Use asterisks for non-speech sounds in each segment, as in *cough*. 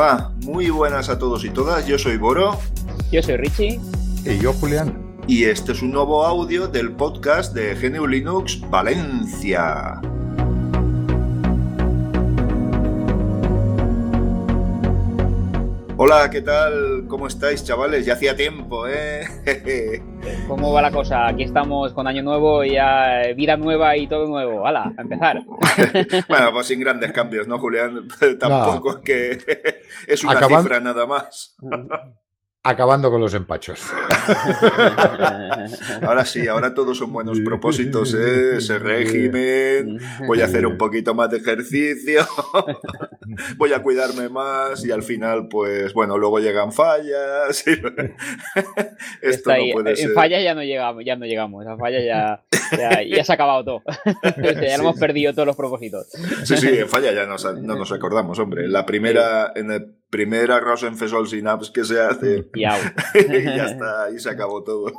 Hola, muy buenas a todos y todas. Yo soy Boro. Yo soy Richie. Y yo, Julián. Y este es un nuevo audio del podcast de GNU Linux Valencia. Hola, ¿qué tal? ¿Cómo estáis, chavales? Ya hacía tiempo, ¿eh? *laughs* ¿Cómo va la cosa? Aquí estamos con año nuevo y ya eh, vida nueva y todo nuevo. ¡Hala! A empezar. *laughs* bueno, pues sin grandes cambios, ¿no, Julián? *laughs* Tampoco es que *laughs* es una cifra nada más. Acabando con los empachos. *laughs* ahora sí, ahora todos son buenos propósitos, ¿eh? ese régimen, voy a hacer un poquito más de ejercicio, *laughs* voy a cuidarme más y al final, pues bueno, luego llegan fallas. *laughs* Esto no puede ser. En fallas ya no llegamos, ya no llegamos, a fallas ya, ya, se ha acabado todo. ya hemos perdido todos los propósitos. Sí, sí, en falla ya no nos acordamos, hombre. La primera, en el primer arroz en Fesol Synapse que se hace. *laughs* Y, ya está, ahí se acabó todo.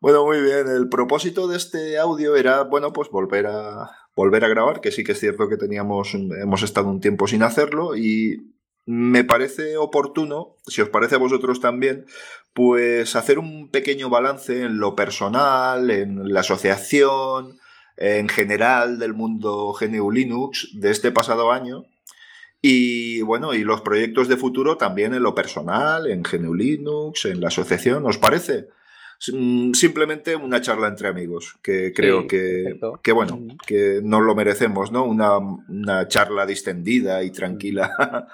bueno, muy bien. El propósito de este audio era, bueno, pues volver a volver a grabar, que sí que es cierto que teníamos, hemos estado un tiempo sin hacerlo y me parece oportuno, si os parece a vosotros también, pues hacer un pequeño balance en lo personal, en la asociación, en general del mundo GNU Linux de este pasado año y bueno, y los proyectos de futuro también en lo personal, en GNU Linux, en la asociación, ¿os parece? Mm, simplemente una charla entre amigos, que creo que, que, bueno, que nos lo merecemos, ¿no? Una, una charla distendida y tranquila. *laughs*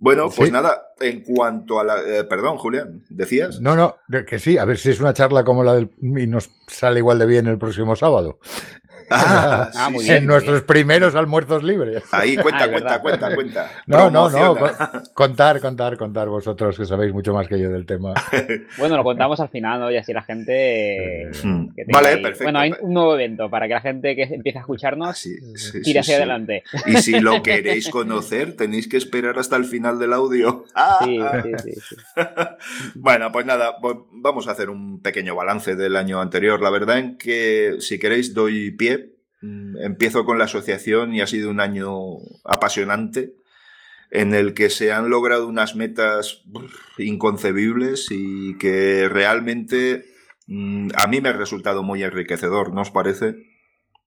bueno, pues nada, en cuanto a la... Eh, perdón, Julián, ¿decías? No, no, que sí, a ver si es una charla como la del... y nos sale igual de bien el próximo sábado. Ah, ah en nuestros primeros almuerzos libres. Ahí, cuenta, ah, cuenta, cuenta, cuenta. No, no, no. Contar, contar, contar vosotros que sabéis mucho más que yo del tema. *laughs* Bueno, lo contamos al final, ¿no? Y así la gente. Eh, vale, perfecto. Bueno, hay un nuevo evento para que la gente que empiece a escucharnos ah, tire hacia adelante. Y si lo queréis conocer, tenéis que esperar hasta el final del audio. *laughs* Sí, sí, sí. *laughs* bueno, pues nada, vamos a hacer un pequeño balance del año anterior. La verdad en que, si queréis, doy pie empiezo con la asociación y ha sido un año apasionante en el que se han logrado unas metas inconcebibles y que realmente mm, a mí me ha resultado muy enriquecedor, ¿no os parece?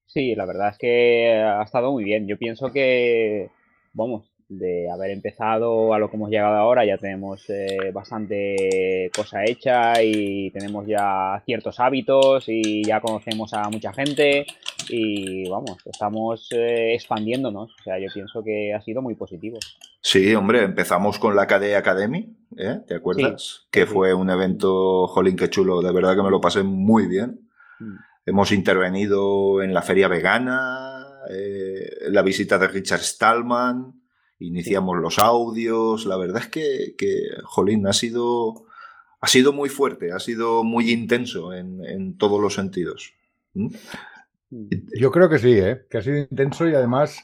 Sí, la verdad es que ha estado muy bien. Yo pienso que, vamos, de haber empezado a lo que hemos llegado ahora, ya tenemos eh, bastante cosa hecha y tenemos ya ciertos hábitos y ya conocemos a mucha gente y vamos, estamos eh, expandiéndonos. O sea, yo pienso que ha sido muy positivo. Sí, hombre, empezamos con la KDE Academy, ¿eh? ¿te acuerdas? que fue un evento, jolín, que chulo, de verdad que me lo pasé muy bien. Mm. Hemos intervenido en la feria vegana, la visita de Richard Stallman, iniciamos los audios, la verdad es que, que Jolín, ha sido, ha sido muy fuerte, ha sido muy intenso en, en todos los sentidos. ¿Mm? Yo creo que sí, ¿eh? que ha sido intenso y además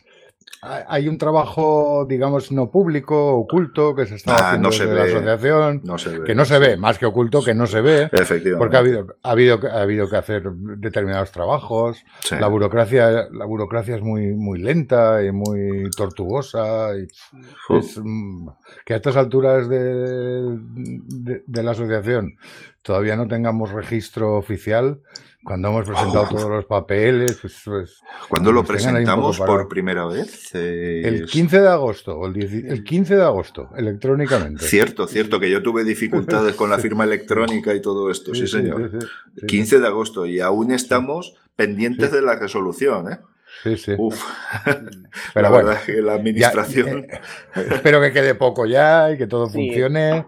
hay un trabajo, digamos, no público, oculto, que se está ah, haciendo desde la asociación, que no se ve, más que oculto, que no se ve, porque ha habido, ha habido, ha habido que hacer determinados trabajos. La burocracia, la burocracia es muy, muy lenta y muy tortuosa. Y mm, que a estas alturas de, de la asociación todavía no tengamos registro oficial, cuando hemos presentado todos los papeles, pues, pues ¿Cuándo lo presentamos por primera vez? El 15 de agosto, el, 15 de agosto, electrónicamente. Cierto, cierto, que yo tuve dificultades con la firma electrónica y todo esto, sí, señor. 15 de agosto y aún estamos pendientes de la resolución, ¿eh? Sí, sí. Uf. *laughs* Pero la bueno, verdad que la administración. Eh, espero que quede poco ya y que todo funcione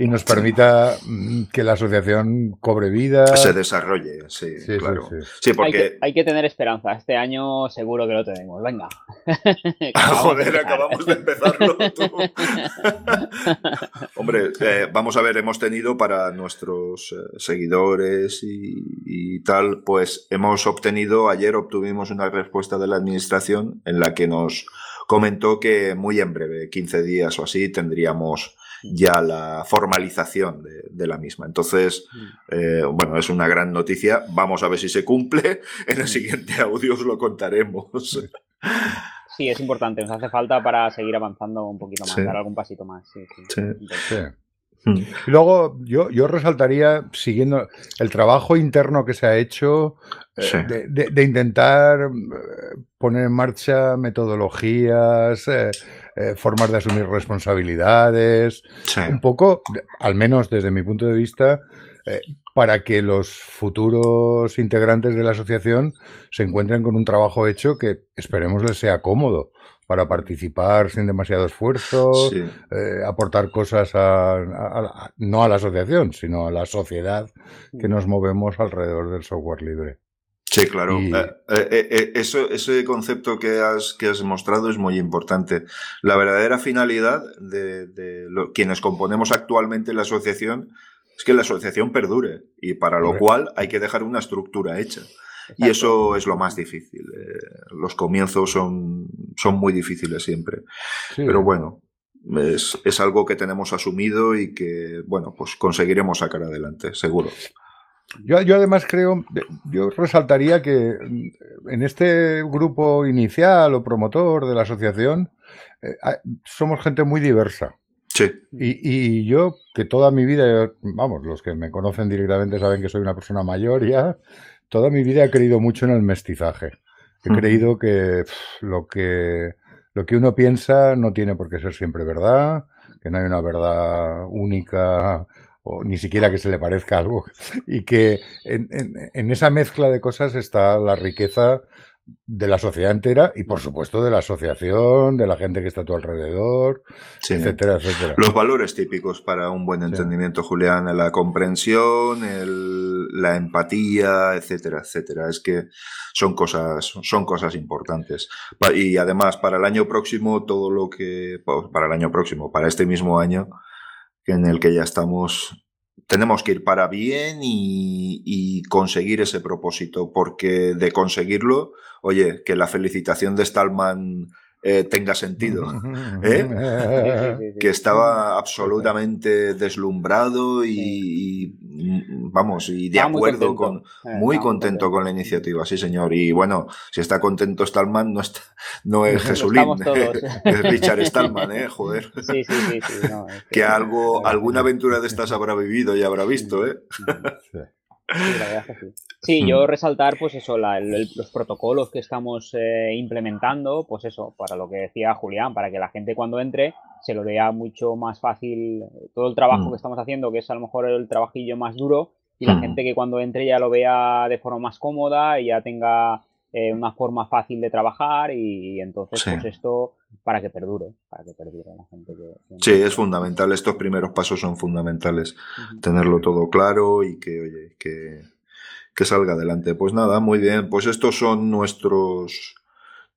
y nos permita mm, que la asociación cobre vida. Se desarrolle, sí, claro. Sí, porque... hay, que, tener esperanza. Este año seguro que lo tenemos. Venga. *laughs* Joder, acabamos de empezarlo tú. *laughs* Hombre, eh, vamos a ver, hemos tenido para nuestros eh, seguidores y, tal, pues hemos obtenido, ayer obtuvimos una respuesta de la administración en la que nos comentó que muy en breve, 15 días o así, tendríamos ya la formalización de, la misma. Entonces, mm. eh, bueno, es una gran noticia. Vamos a ver si se cumple. *laughs* En el siguiente audio os lo contaremos. Sí, es importante, nos hace falta para seguir avanzando un poquito más, dar algún pasito más. Sí, sí. Y luego yo, yo resaltaría, siguiendo el trabajo interno que se ha hecho, eh, de, intentar eh, poner en marcha metodologías, eh, formas de asumir responsabilidades, un poco, al menos desde mi punto de vista, para que los futuros integrantes de la asociación se encuentren con un trabajo hecho que esperemos les sea cómodo para participar sin demasiado esfuerzo, eh, aportar cosas a, no a la asociación, sino a la sociedad que nos movemos alrededor del software libre. Sí, claro. Eh, eh, eso, ese concepto que has, que has mostrado es muy importante. La verdadera finalidad de, de quienes componemos actualmente la asociación es que la asociación perdure y para lo cual hay que dejar una estructura hecha. Y eso es lo más difícil. Eh, los comienzos son, son muy difíciles siempre. Pero bueno, es, es, algo que tenemos asumido y que, bueno, pues conseguiremos sacar adelante, seguro. Yo, yo, además creo, yo resaltaría que en este grupo inicial o promotor de la asociación eh, somos gente muy diversa. Y, yo, que toda mi vida, vamos, los que me conocen directamente saben que soy una persona mayor ya, toda mi vida he creído mucho en el mestizaje. He creído que lo que lo que uno piensa no tiene por qué ser siempre verdad, que no hay una verdad única o ni siquiera que se le parezca algo, *laughs* y que en, en esa mezcla de cosas está la riqueza de la sociedad entera y por supuesto de la asociación, de la gente que está a tu alrededor, etcétera, etcétera. Los valores típicos para un buen entendimiento, Julián, la comprensión, la empatía, etcétera, etcétera. Es que son cosas, son cosas importantes. Y además, para el año próximo, todo lo que, para el año próximo, para este mismo año, en el que ya estamos, tenemos que ir para bien y, conseguir ese propósito, porque de conseguirlo, oye, que la felicitación de Stallman eh, tenga sentido. ¿eh? que estaba absolutamente deslumbrado y, vamos, y de acuerdo con, eh, muy contento con la iniciativa, sí señor. Y bueno, si está contento Stallman, no, está, no es *laughs* Jesulín, *laughs* es Richard Stallman, ¿eh? Joder. *laughs* Sí. que, algo, alguna aventura de estas habrá vivido y habrá visto, ¿eh? Sí, yo mm. resaltar, pues eso, los protocolos que estamos eh, implementando, pues eso, para lo que decía Julián, para que la gente cuando entre se lo vea mucho más fácil todo el trabajo mm. que estamos haciendo, que es a lo mejor el trabajillo más duro, y la mm. gente que cuando entre ya lo vea de forma más cómoda y ya tenga eh, una forma fácil de trabajar y, entonces pues esto para que perdure, para que perdure la gente que... Sí, es fundamental, estos primeros pasos son fundamentales, tenerlo todo claro y que, oye, que, que salga adelante. Pues nada, muy bien, pues estos son nuestros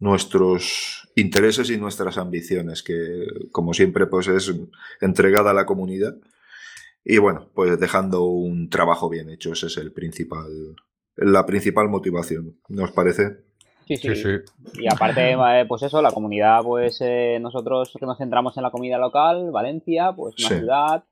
nuestros intereses y nuestras ambiciones, que como siempre pues es entregada a la comunidad. Y bueno, pues dejando un trabajo bien hecho, ese es el principal, la principal motivación, ¿nos parece? Sí, sí, sí, Y aparte, eh, pues eso, la comunidad, pues eh, nosotros que nos centramos en la comida local, Valencia, pues una ciudad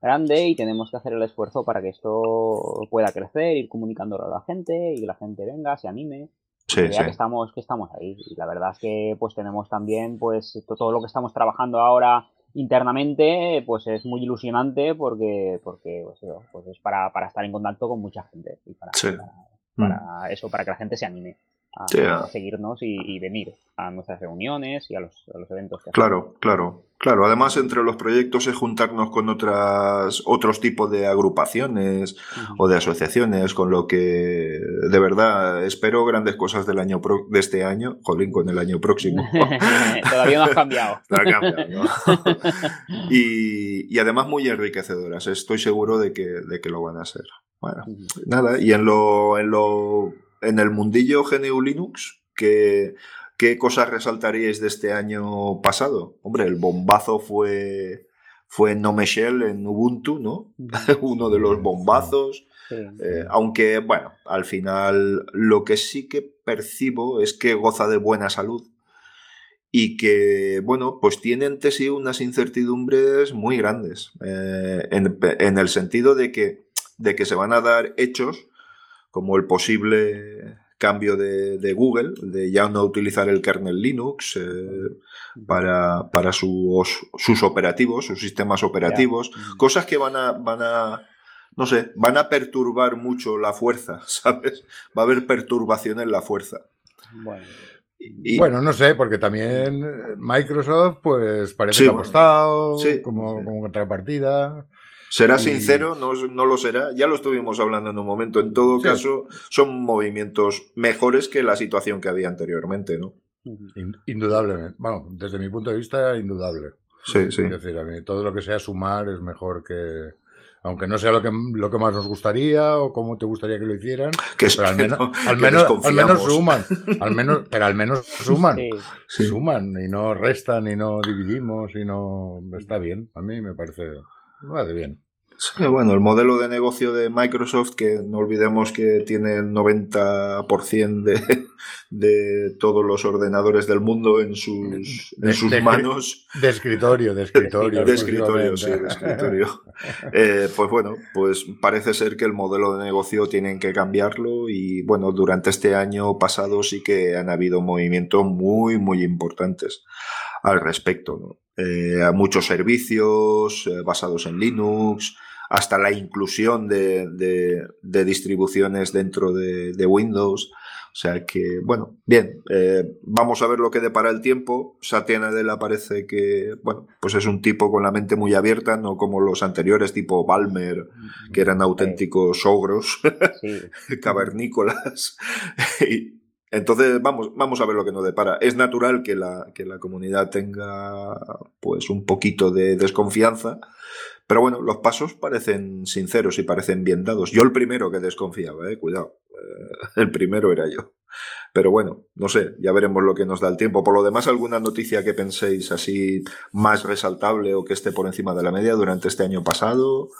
grande y tenemos que hacer el esfuerzo para que esto pueda crecer, ir comunicándolo a la gente y que la gente venga, se anime. Sí, que estamos, que estamos ahí. Y la verdad es que pues tenemos también pues todo lo que estamos trabajando ahora internamente pues es muy ilusionante porque porque pues, pues es para, para, estar en contacto con mucha gente y para, para, mm. eso para que la gente se anime a, seguirnos y, venir a nuestras reuniones y a los, eventos. Que claro, claro, claro. Además, entre los proyectos es juntarnos con otras, otros tipos de agrupaciones o de asociaciones, con lo que de verdad espero grandes cosas del año de este año, jolín, con el año próximo. *laughs* Todavía no ha cambiado. *laughs* *laughs* y, además muy enriquecedoras. Estoy seguro de que, de que lo van a ser. Bueno, nada, y en lo, en lo en el mundillo GNU Linux, ¿qué, ¿qué cosas resaltaríais de este año pasado? Hombre, el bombazo fue, fue en Shell en Ubuntu, ¿no? *laughs* Uno de los bombazos. Eh, aunque, bueno, al final lo que sí que percibo es que goza de buena salud y que, bueno, pues tiene ante sí unas incertidumbres muy grandes, eh, en, en, el sentido de que, de que se van a dar hechos como el posible cambio de, Google, de ya no utilizar el kernel Linux eh, para, para sus, sus, operativos, sus sistemas operativos, cosas que van a, van a, no sé, van a perturbar mucho la fuerza, *laughs* ¿sabes? Va a haber perturbación en la fuerza. Bueno. bueno, no sé, porque también Microsoft, pues parece que ha apostado como, como contrapartida. ¿Será sincero? No, no, lo será. Ya lo estuvimos hablando en un momento. En todo caso, son movimientos mejores que la situación que había anteriormente, ¿no? Indudablemente. Bueno, desde mi punto de vista, indudable. Sí, sí. Es decir, a mí todo lo que sea sumar es mejor que, aunque no sea lo que, lo que más nos gustaría o como te gustaría que lo hicieran, *laughs* que pero al menos, al, menos, al menos suman, al menos, *laughs* pero al menos suman, suman y no restan y no dividimos y no está bien, a mí me parece Vale, bien. bueno, el modelo de negocio de Microsoft, que no olvidemos que tiene el 90% de, de todos los ordenadores del mundo en sus, en sus manos. De escritorio, de escritorio. de escritorio, sí, de escritorio. Eh, pues bueno, pues parece ser que el modelo de negocio tienen que cambiarlo y bueno, durante este año pasado sí que han habido movimientos muy, muy importantes al respecto. ¿no? Eh, a muchos servicios eh, basados en Linux, hasta la inclusión de, distribuciones dentro de, Windows. O sea que, bueno, bien, eh, vamos a ver lo que depara el tiempo. Satya Nadella parece que, bueno, pues es un tipo con la mente muy abierta, no como los anteriores, tipo Balmer, que eran auténticos ogros, *laughs* cavernícolas. *laughs* Entonces, vamos, vamos a ver lo que nos depara. Es natural que la, que la comunidad tenga pues un poquito de desconfianza, pero bueno, los pasos parecen sinceros y parecen bien dados. Yo el primero que desconfiaba, eh, cuidado, eh, *laughs* el primero era yo. Pero bueno, no sé, ya veremos lo que nos da el tiempo. Por lo demás, ¿alguna noticia que penséis así más resaltable o que esté por encima de la media durante este año pasado?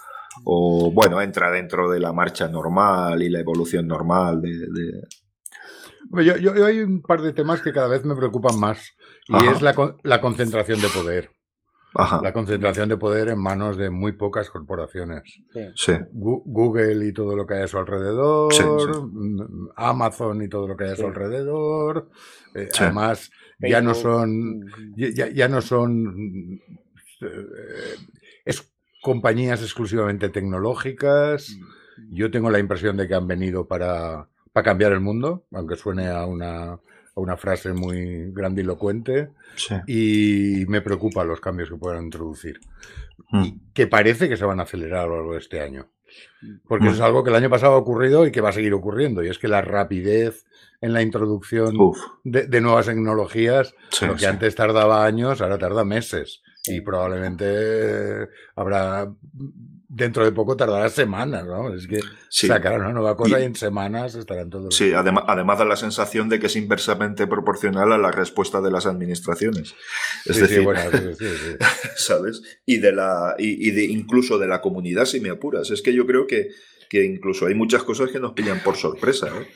O bueno, entra dentro de la marcha normal y la evolución normal de, yo, hay un par de temas que cada vez me preocupan más y es la, la, concentración de poder. La concentración de poder en manos de muy pocas corporaciones. Sí. Google y todo lo que hay a su alrededor, mm, Amazon y todo lo que hay a su alrededor. Eh, además, ya no son, ya, no son eh, es compañías exclusivamente tecnológicas. Mm. Yo tengo la impresión de que han venido para para cambiar el mundo, aunque suene a una, a una frase muy grandilocuente, y me preocupan los cambios que puedan introducir, mm. y que parece que se van a acelerar a lo largo de este año. Porque eso es algo que el año pasado ha ocurrido y que va a seguir ocurriendo, y es que la rapidez en la introducción de, nuevas tecnologías, lo que antes tardaba años, ahora tarda meses. Y probablemente habrá dentro de poco tardará semanas, ¿no? Es que sacarán una nueva cosa y, en semanas estarán todos. Sí, además, además da la sensación de que es inversamente proporcional a la respuesta de las administraciones. Es decir, *laughs* ¿sabes? Y de la, y, de incluso de la comunidad, si me apuras. Es que yo creo que, que incluso hay muchas cosas que nos pillan por sorpresa. ¿eh?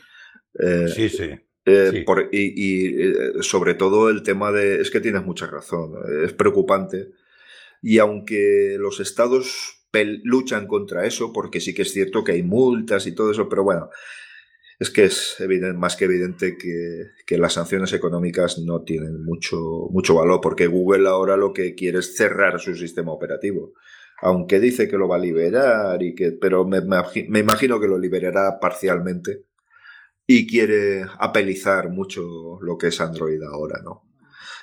eh sí, sí. Eh, y, y eh, sobre todo el tema de. Es que tienes mucha razón. Es preocupante. Y aunque los estados luchan contra eso, porque sí que es cierto que hay multas y todo eso, pero bueno, es que es evidente, más que evidente que, las sanciones económicas no tienen mucho, mucho valor, porque Google ahora lo que quiere es cerrar su sistema operativo. Aunque dice que lo va a liberar, y que, pero me, me imagino que lo liberará parcialmente y quiere apelizar mucho lo que es Android ahora, ¿no?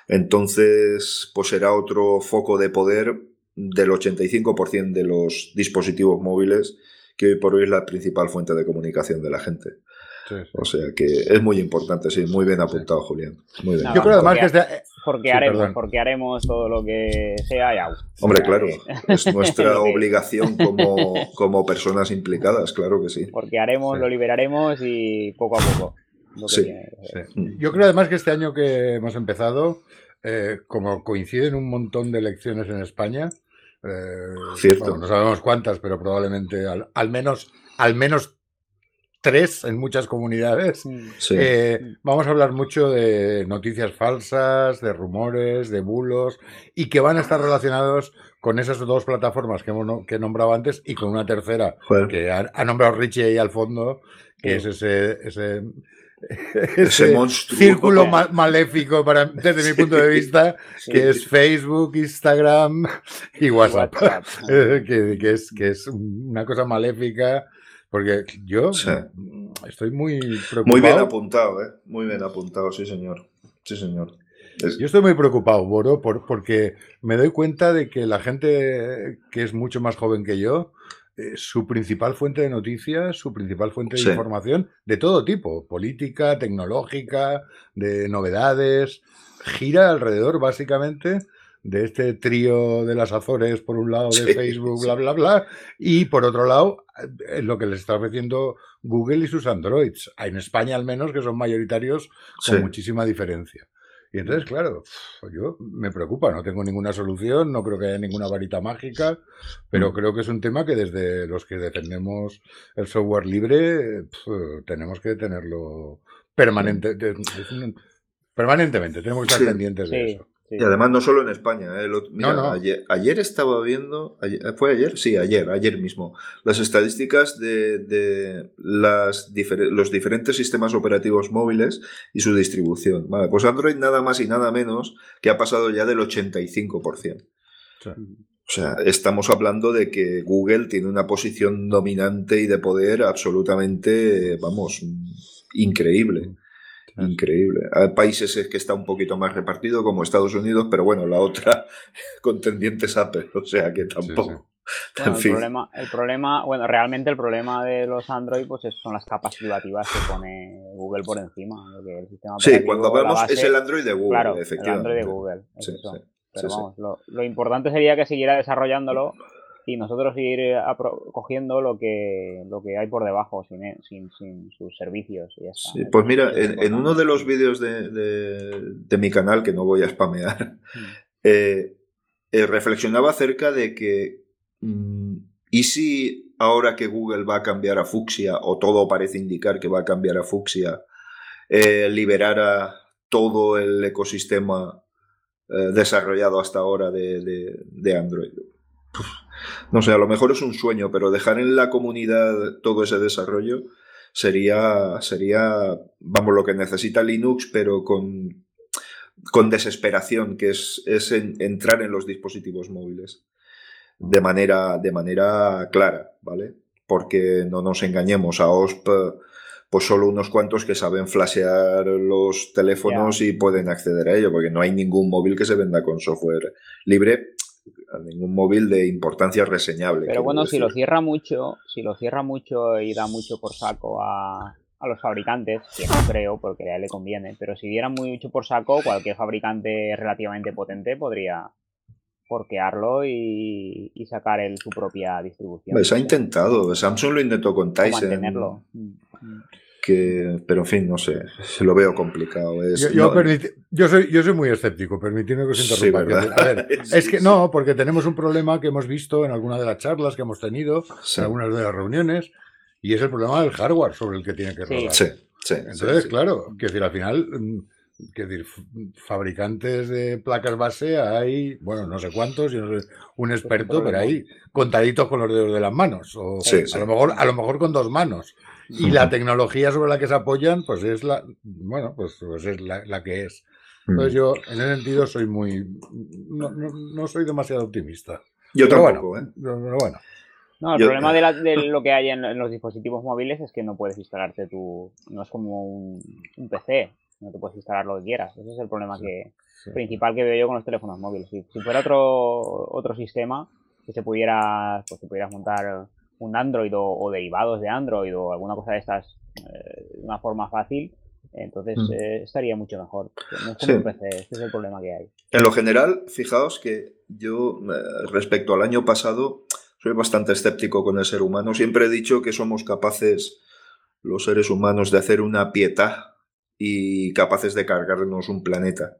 Entonces, pues será otro foco de poder del 85% de los dispositivos móviles, que hoy por hoy es la principal fuente de comunicación de la gente. O sea que es muy importante, sí, muy bien apuntado, Julián. Muy bien. Yo creo además que este... porque, haremos, porque haremos todo lo que sea ya. Hombre, claro, es nuestra *laughs* obligación como, como personas implicadas, claro que sí. Porque haremos, lo liberaremos y poco a poco. Sí. Yo creo además que este año que hemos empezado, eh, como coinciden un montón de elecciones en España, eh, Cierto. no sabemos cuántas, pero probablemente al, menos, al menos tres en muchas comunidades. Eh, vamos a hablar mucho de noticias falsas, de rumores, de bulos, y que van a estar relacionados con esas dos plataformas que, que he nombrado antes y con una tercera que ha, nombrado Richie ahí al fondo, que es ese, ese ese, círculo maléfico para, desde mi punto de vista, que es Facebook, Instagram y WhatsApp, *laughs* que, es, que es una cosa maléfica. Porque yo estoy muy preocupado. Muy bien apuntado, ¿eh? Muy bien apuntado, sí, señor. Sí, señor. Yo estoy muy preocupado, Boro, por, porque me doy cuenta de que la gente que es mucho más joven que yo, eh, su principal fuente de noticias, su principal fuente de información de todo tipo, política, tecnológica, de novedades, gira alrededor básicamente de este trío de las Azores, por un lado de Facebook, bla, bla, bla, y por otro lado, es eh, lo que les está ofreciendo Google y sus Androids, en España al menos, que son mayoritarios con muchísima diferencia. Y entonces, claro, yo me preocupa, no tengo ninguna solución, no creo que haya ninguna varita mágica, pero mm. creo que es un tema que desde los que defendemos el software libre tenemos que tenerlo permanente, permanentemente, tenemos que estar pendientes de eso. Y además no solo en España. ¿eh? Ayer, estaba viendo, ¿fue ayer? Sí, ayer, ayer mismo, las estadísticas de, las los diferentes sistemas operativos móviles y su distribución. Vale, pues Android nada más y nada menos que ha pasado ya del 85%. O sea, estamos hablando de que Google tiene una posición dominante y de poder absolutamente, vamos, increíble. Increíble. Hay países que está un poquito más repartido, como Estados Unidos, pero bueno, la otra *laughs* contendiente es Apple, o sea que tampoco. el, problema, el problema, bueno, realmente el problema de los Android pues son las capas privativas que pone Google por encima. sí, cuando hablamos es el Android de Google, efectivamente. El Android de Google. pero vamos, lo, lo, importante sería que siguiera desarrollándolo y nosotros ir eh, cogiendo lo que, lo que hay por debajo, sin, eh, sin, sus servicios. Sí, pues mira, en, uno de los vídeos de, de, mi canal, que no voy a spamear, mm. *laughs* eh, reflexionaba acerca de que, mm, ¿y si ahora que Google va a cambiar a Fuxia, o todo parece indicar que va a cambiar a Fuxia, liberara todo el ecosistema desarrollado hasta ahora de, de Android? No sé, a lo mejor es un sueño, pero dejar en la comunidad todo ese desarrollo sería, sería vamos, lo que necesita Linux, pero con, con desesperación, que es, es entrar en los dispositivos móviles de manera, de manera clara, ¿vale? Porque no nos engañemos, a OSP, pues solo unos cuantos que saben flashear los teléfonos y pueden acceder a ello, porque no hay ningún móvil que se venda con software libre a ningún móvil de importancia reseñable. Pero bueno, si lo cierra mucho, si lo cierra mucho y da mucho por saco a, los fabricantes, que no creo porque a él le conviene, pero si diera mucho por saco, cualquier fabricante relativamente potente podría porquearlo y, sacar el, su propia distribución. Se ha intentado, Samsung lo intentó con Tyson. Mantenerlo. Que, pero en fin, no sé, se *laughs* lo veo complicado. yo, soy, yo soy muy escéptico, permitiendo que os interrumpa. *laughs* es que no, porque tenemos un problema que hemos visto en alguna de las charlas que hemos tenido, en algunas de las reuniones, y es el problema del hardware sobre el que tiene que rodar. Sí, sí. Entonces, claro, que decir, al final, mm, que decir, fabricantes de placas base hay, bueno, no sé cuántos, yo no soy un experto, pero hay contaditos con los dedos de las manos, o a lo mejor, a lo mejor con dos manos. Y la *laughs* tecnología sobre la que se apoyan, pues es la, bueno, pues, pues es la, que es. Entonces mm. yo, en ese sentido, soy muy, no, soy demasiado optimista. Yo tampoco, ¿eh? Pero bueno. No, el problema *laughs* de, lo que hay en, los dispositivos móviles es que no puedes instalarte tu, no es como un, PC, no te puedes instalar lo que quieras. Ese es el problema que principal que veo yo con los teléfonos móviles. Si, fuera otro otro sistema que se pudiera, pues te pudieras montar un Android o, derivados de Android o alguna cosa de estas eh, de una forma fácil, entonces mm. eh, estaría mucho mejor. No PC, este es el problema que hay. En lo general, fijaos que yo, eh, respecto al año pasado, soy bastante escéptico con el ser humano. Siempre he dicho que somos capaces, los seres humanos, de hacer una pieta y capaces de cargarnos un planeta.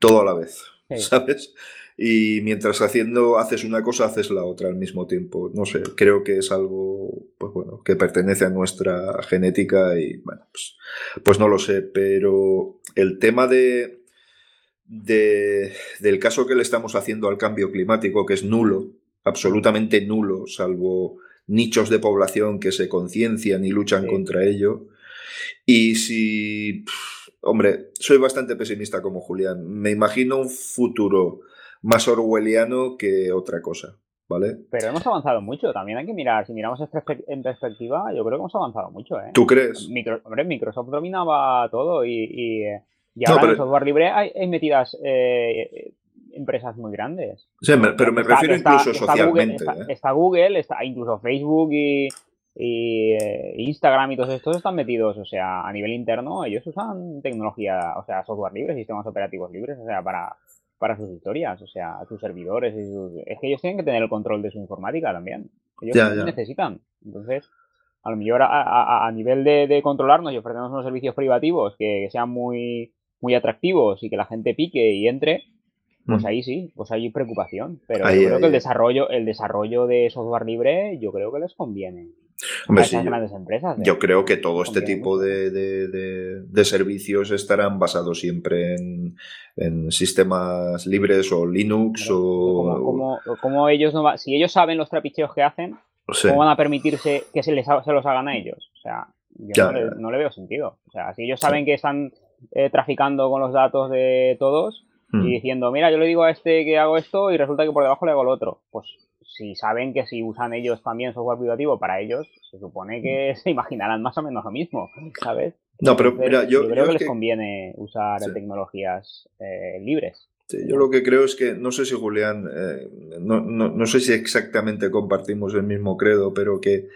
Todo a la vez. *laughs* ¿Sabes? Y mientras haciendo haces una cosa haces la otra al mismo tiempo. No sé, creo que es algo pues bueno, que pertenece a nuestra genética y bueno, pues, pues no lo sé, pero el tema de, de, del caso que le estamos haciendo al cambio climático, que es nulo, absolutamente nulo, salvo nichos de población que se conciencian y luchan contra ello, Y si, hombre, soy bastante pesimista como Julián. Me imagino un futuro más orwelliano que otra cosa. ¿Vale? Pero hemos avanzado mucho, también hay que mirar, si miramos en perspectiva, yo creo que hemos avanzado mucho. ¿eh? ¿Tú crees? hombre, Microsoft dominaba todo y, y, ahora en el software libre hay, metidas eh, empresas muy grandes. Sí, pero me refiero incluso socialmente. ¿eh? Está Google, está, incluso Facebook y, eh, Instagram y todos estos están metidos, o sea, a nivel interno, ellos usan tecnología, o sea, software libre, sistemas operativos libres, o sea, para, para sus historias, o sea, sus servidores. Y Es que ellos tienen que tener el control de su informática también. Ellos necesitan. Entonces, a lo mejor a, nivel de, controlarnos y ofrecernos unos servicios privativos que, sean muy, muy atractivos y que la gente pique y entre, pues mm. ahí sí, pues hay preocupación. Pero yo creo que el desarrollo, el desarrollo de software libre, yo creo que les conviene. Hombre, grandes empresas. ¿eh? Yo creo que todo este tipo de, servicios estarán basados siempre en, sistemas libres o Linux o... Como, ellos no si ellos saben los trapicheos que hacen, ¿cómo van a permitirse que se, les, se los hagan a ellos? O sea, yo no, le, veo sentido. O sea, si ellos saben que están eh, traficando con los datos de todos y hmm. diciendo, mira, yo le digo a este que hago esto y resulta que por debajo le hago el otro, pues si saben que si usan ellos también software privativo para ellos, se supone que *laughs* se imaginarán más o menos lo mismo, ¿sabes? No, pero mira, yo, creo que les conviene usar tecnologías eh, libres. Yo lo que creo es que, no sé si Julián, eh, no, no, sé si exactamente compartimos el mismo credo, pero que,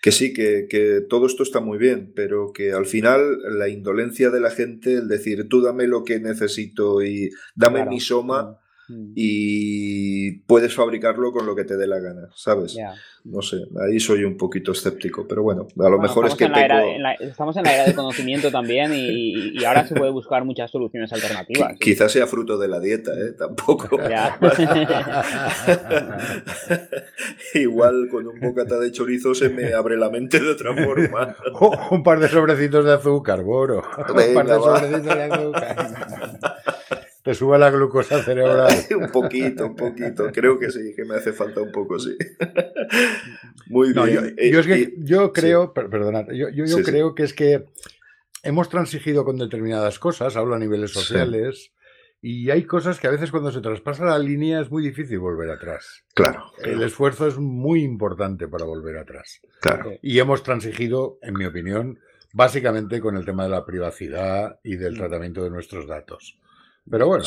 que sí, que, que, todo esto está muy bien, pero que al final la indolencia de la gente, el decir, tú dame lo que necesito y dame mi soma, Mm. y puedes fabricarlo con lo que te dé la gana, ¿sabes? No sé, ahí soy un poquito escéptico, pero bueno, a lo mejor es que... estamos en la era de conocimiento también y, ahora se puede buscar muchas soluciones alternativas. Quizás sea fruto de la dieta, ¿eh? Tampoco. *laughs* *laughs* Igual con un bocata de chorizo se me abre la mente de otra forma. *laughs* un par de sobrecitos de azúcar, Boro. un par de sobrecitos de azúcar. Te sube la glucosa cerebral. *laughs* un poquito, un poquito. Creo que sí, que me hace falta un poco, sí. *laughs* Muy bien. yo, creo, perdonad, yo, creo que es que hemos transigido con determinadas cosas, hablo a niveles sociales, y hay cosas que a veces cuando se traspasa la línea es muy difícil volver atrás. Claro. El esfuerzo es muy importante para volver atrás. Claro. Y hemos transigido, en mi opinión, básicamente con el tema de la privacidad y del mm. tratamiento de nuestros datos. Pero bueno,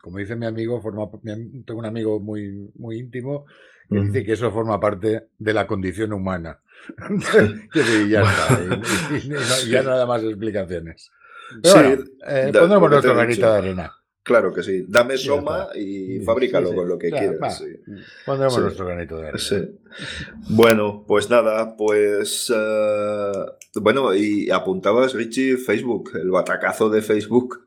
como dice mi amigo, forma, tengo un amigo muy, muy íntimo que dice que eso forma parte de la condición humana. *laughs* *laughs* y ya está, y, ya nada más explicaciones. Pero eh, pondremos nuestro granito de arena. Claro que sí. Dame soma y fabrícalo con lo que quieras. Pondremos nuestro granito de arena. Bueno, pues nada, pues. Eh, bueno, y apuntabas, Richie, Facebook, el batacazo de Facebook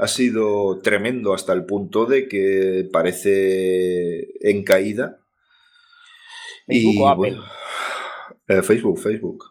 ha sido tremendo hasta el punto de que parece en caída. ¿Facebook o Apple? Eh, Facebook, Facebook.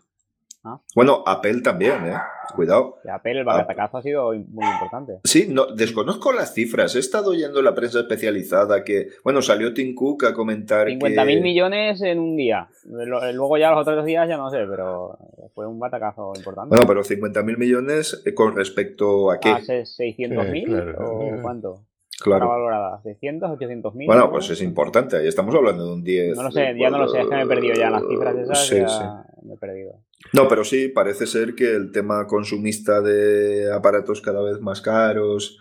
Ah. Bueno, Apple también, ¿eh? Cuidado. Apple, el batacazo ha sido muy importante. Sí, no, desconozco las cifras. He estado oyendo la prensa especializada que, bueno, salió Tim Cook a comentar 50 mil millones en un día. Luego ya los otros días ya no sé, pero fue un batacazo importante. Bueno, pero 50 mil millones eh, con respecto a qué? ¿A 600 mil o cuánto? Claro. valorada? ¿600, 800 mil? Bueno, pues es importante. Ahí estamos hablando de un 10. No lo sé, ya no lo sé. Es que me he perdido ya las cifras esas. Sí, sí. Me he perdido. No, pero sí, parece ser que el tema consumista de aparatos cada vez más caros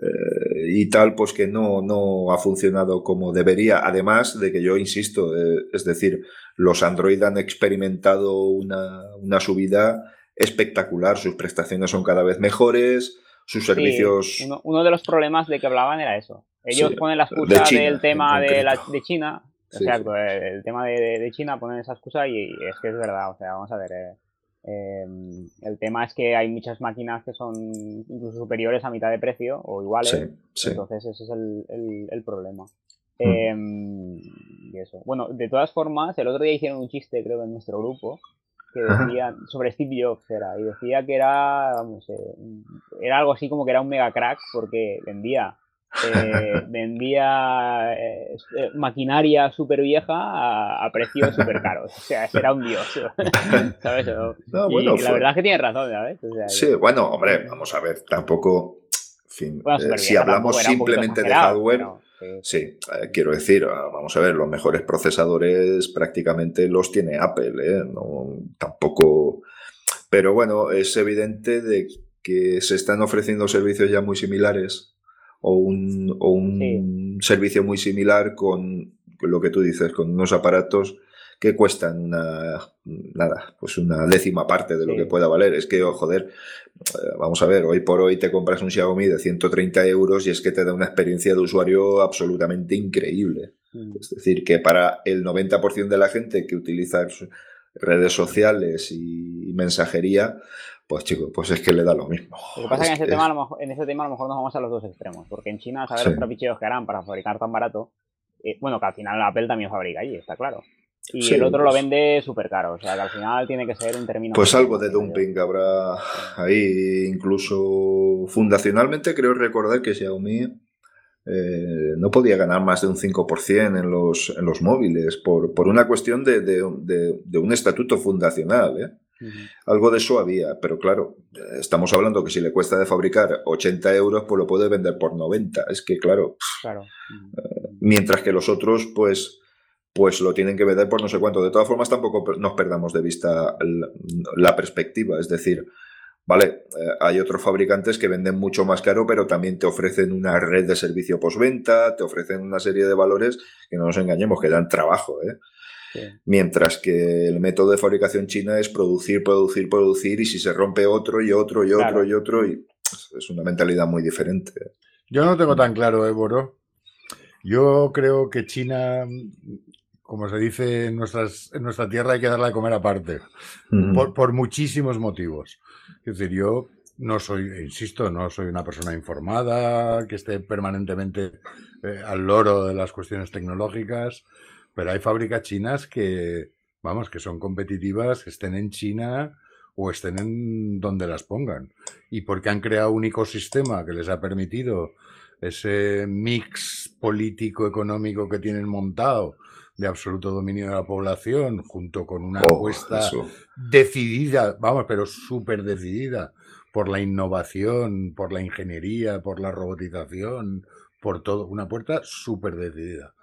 eh, y tal, pues que no, no ha funcionado como debería. Además de que yo insisto, eh, es decir, los Android han experimentado una, una, subida espectacular, sus prestaciones son cada vez mejores, sus servicios... Uno, de los problemas de que hablaban era eso. Ellos ponen la excusa del tema de, la, de China Exacto, el tema de, China ponen esa excusa y, es que es verdad, o sea, vamos a ver, eh, em, el tema es que hay muchas máquinas que son incluso superiores a mitad de precio o iguales, entonces ese es el, problema. Mm. Em, y eso. Bueno, de todas formas, el otro día hicieron un chiste, creo, en nuestro grupo, que decía, sobre Steve Jobs era, y decía que era, vamos, eh, era algo así como que era un mega crack porque vendía eh, *laughs* vendía eh, maquinaria súper vieja a, precios súper caros. O sea, era un dios. *laughs* ¿Sabes? y la verdad es que tiene razón, ¿sabes? sí, bueno, hombre, vamos a ver, tampoco. fin, si hablamos simplemente de hardware. Sí, quiero decir, ah, vamos a ver, los mejores procesadores prácticamente los tiene Apple, ¿eh? No, tampoco. Pero bueno, es evidente de que se están ofreciendo servicios ya muy similares o un, servicio muy similar con lo que tú dices, con unos aparatos que cuestan nada, pues una décima parte de lo que pueda valer. Es que, oh, joder, eh, vamos a ver, hoy por hoy te compras un Xiaomi de 130 euros y es que te da una experiencia de usuario absolutamente increíble. Mm. Es decir, que para el 90% de la gente que utiliza redes sociales y mensajería, pues chicos, pues es que le da lo mismo. Lo que pasa es que en ese, tema, a lo mejor, en ese tema a lo mejor nos vamos a los dos extremos, porque en China, saber los trapicheos que harán para fabricar tan barato, eh, bueno, que al final Apple también fabrica allí, está claro. Y el otro lo pues vende súper caro, o sea que al final tiene que ser un término... Pues algo de dumping habrá ahí, incluso fundacionalmente creo recordar que Xiaomi eh, no podía ganar más de un 5% en los, en los móviles por, por una cuestión de, de, de un estatuto fundacional, ¿eh? Algo de eso había, pero claro, estamos hablando que si le cuesta de fabricar 80 euros, pues lo puede vender por 90. Es que, claro, eh, mientras que los otros, pues, pues lo tienen que vender por no sé cuánto. De todas formas, tampoco nos perdamos de vista la, perspectiva. Es decir, vale, eh, hay otros fabricantes que venden mucho más caro, pero también te ofrecen una red de servicio postventa, te ofrecen una serie de valores que no nos engañemos, que dan trabajo, ¿eh? Mientras que el método de fabricación china es producir, producir, producir, y si se rompe otro y otro y otro y otro, y es una mentalidad muy diferente. Yo no tengo tan claro, Éboro. Yo creo que China, como se dice en, nuestras, en nuestra tierra, hay que darle de comer aparte, por, muchísimos motivos. Es decir, yo no soy, insisto, no soy una persona informada, que esté permanentemente eh, al loro de las cuestiones tecnológicas. Pero hay fábricas chinas que, vamos, que son competitivas, estén en China o estén en donde las pongan. Y porque han creado un ecosistema que les ha permitido ese mix político-económico que tienen montado de absoluto dominio de la población, junto con una oh, apuesta decidida, vamos, pero súper decidida por la innovación, por la ingeniería, por la robotización, por todo, una puerta súper decidida.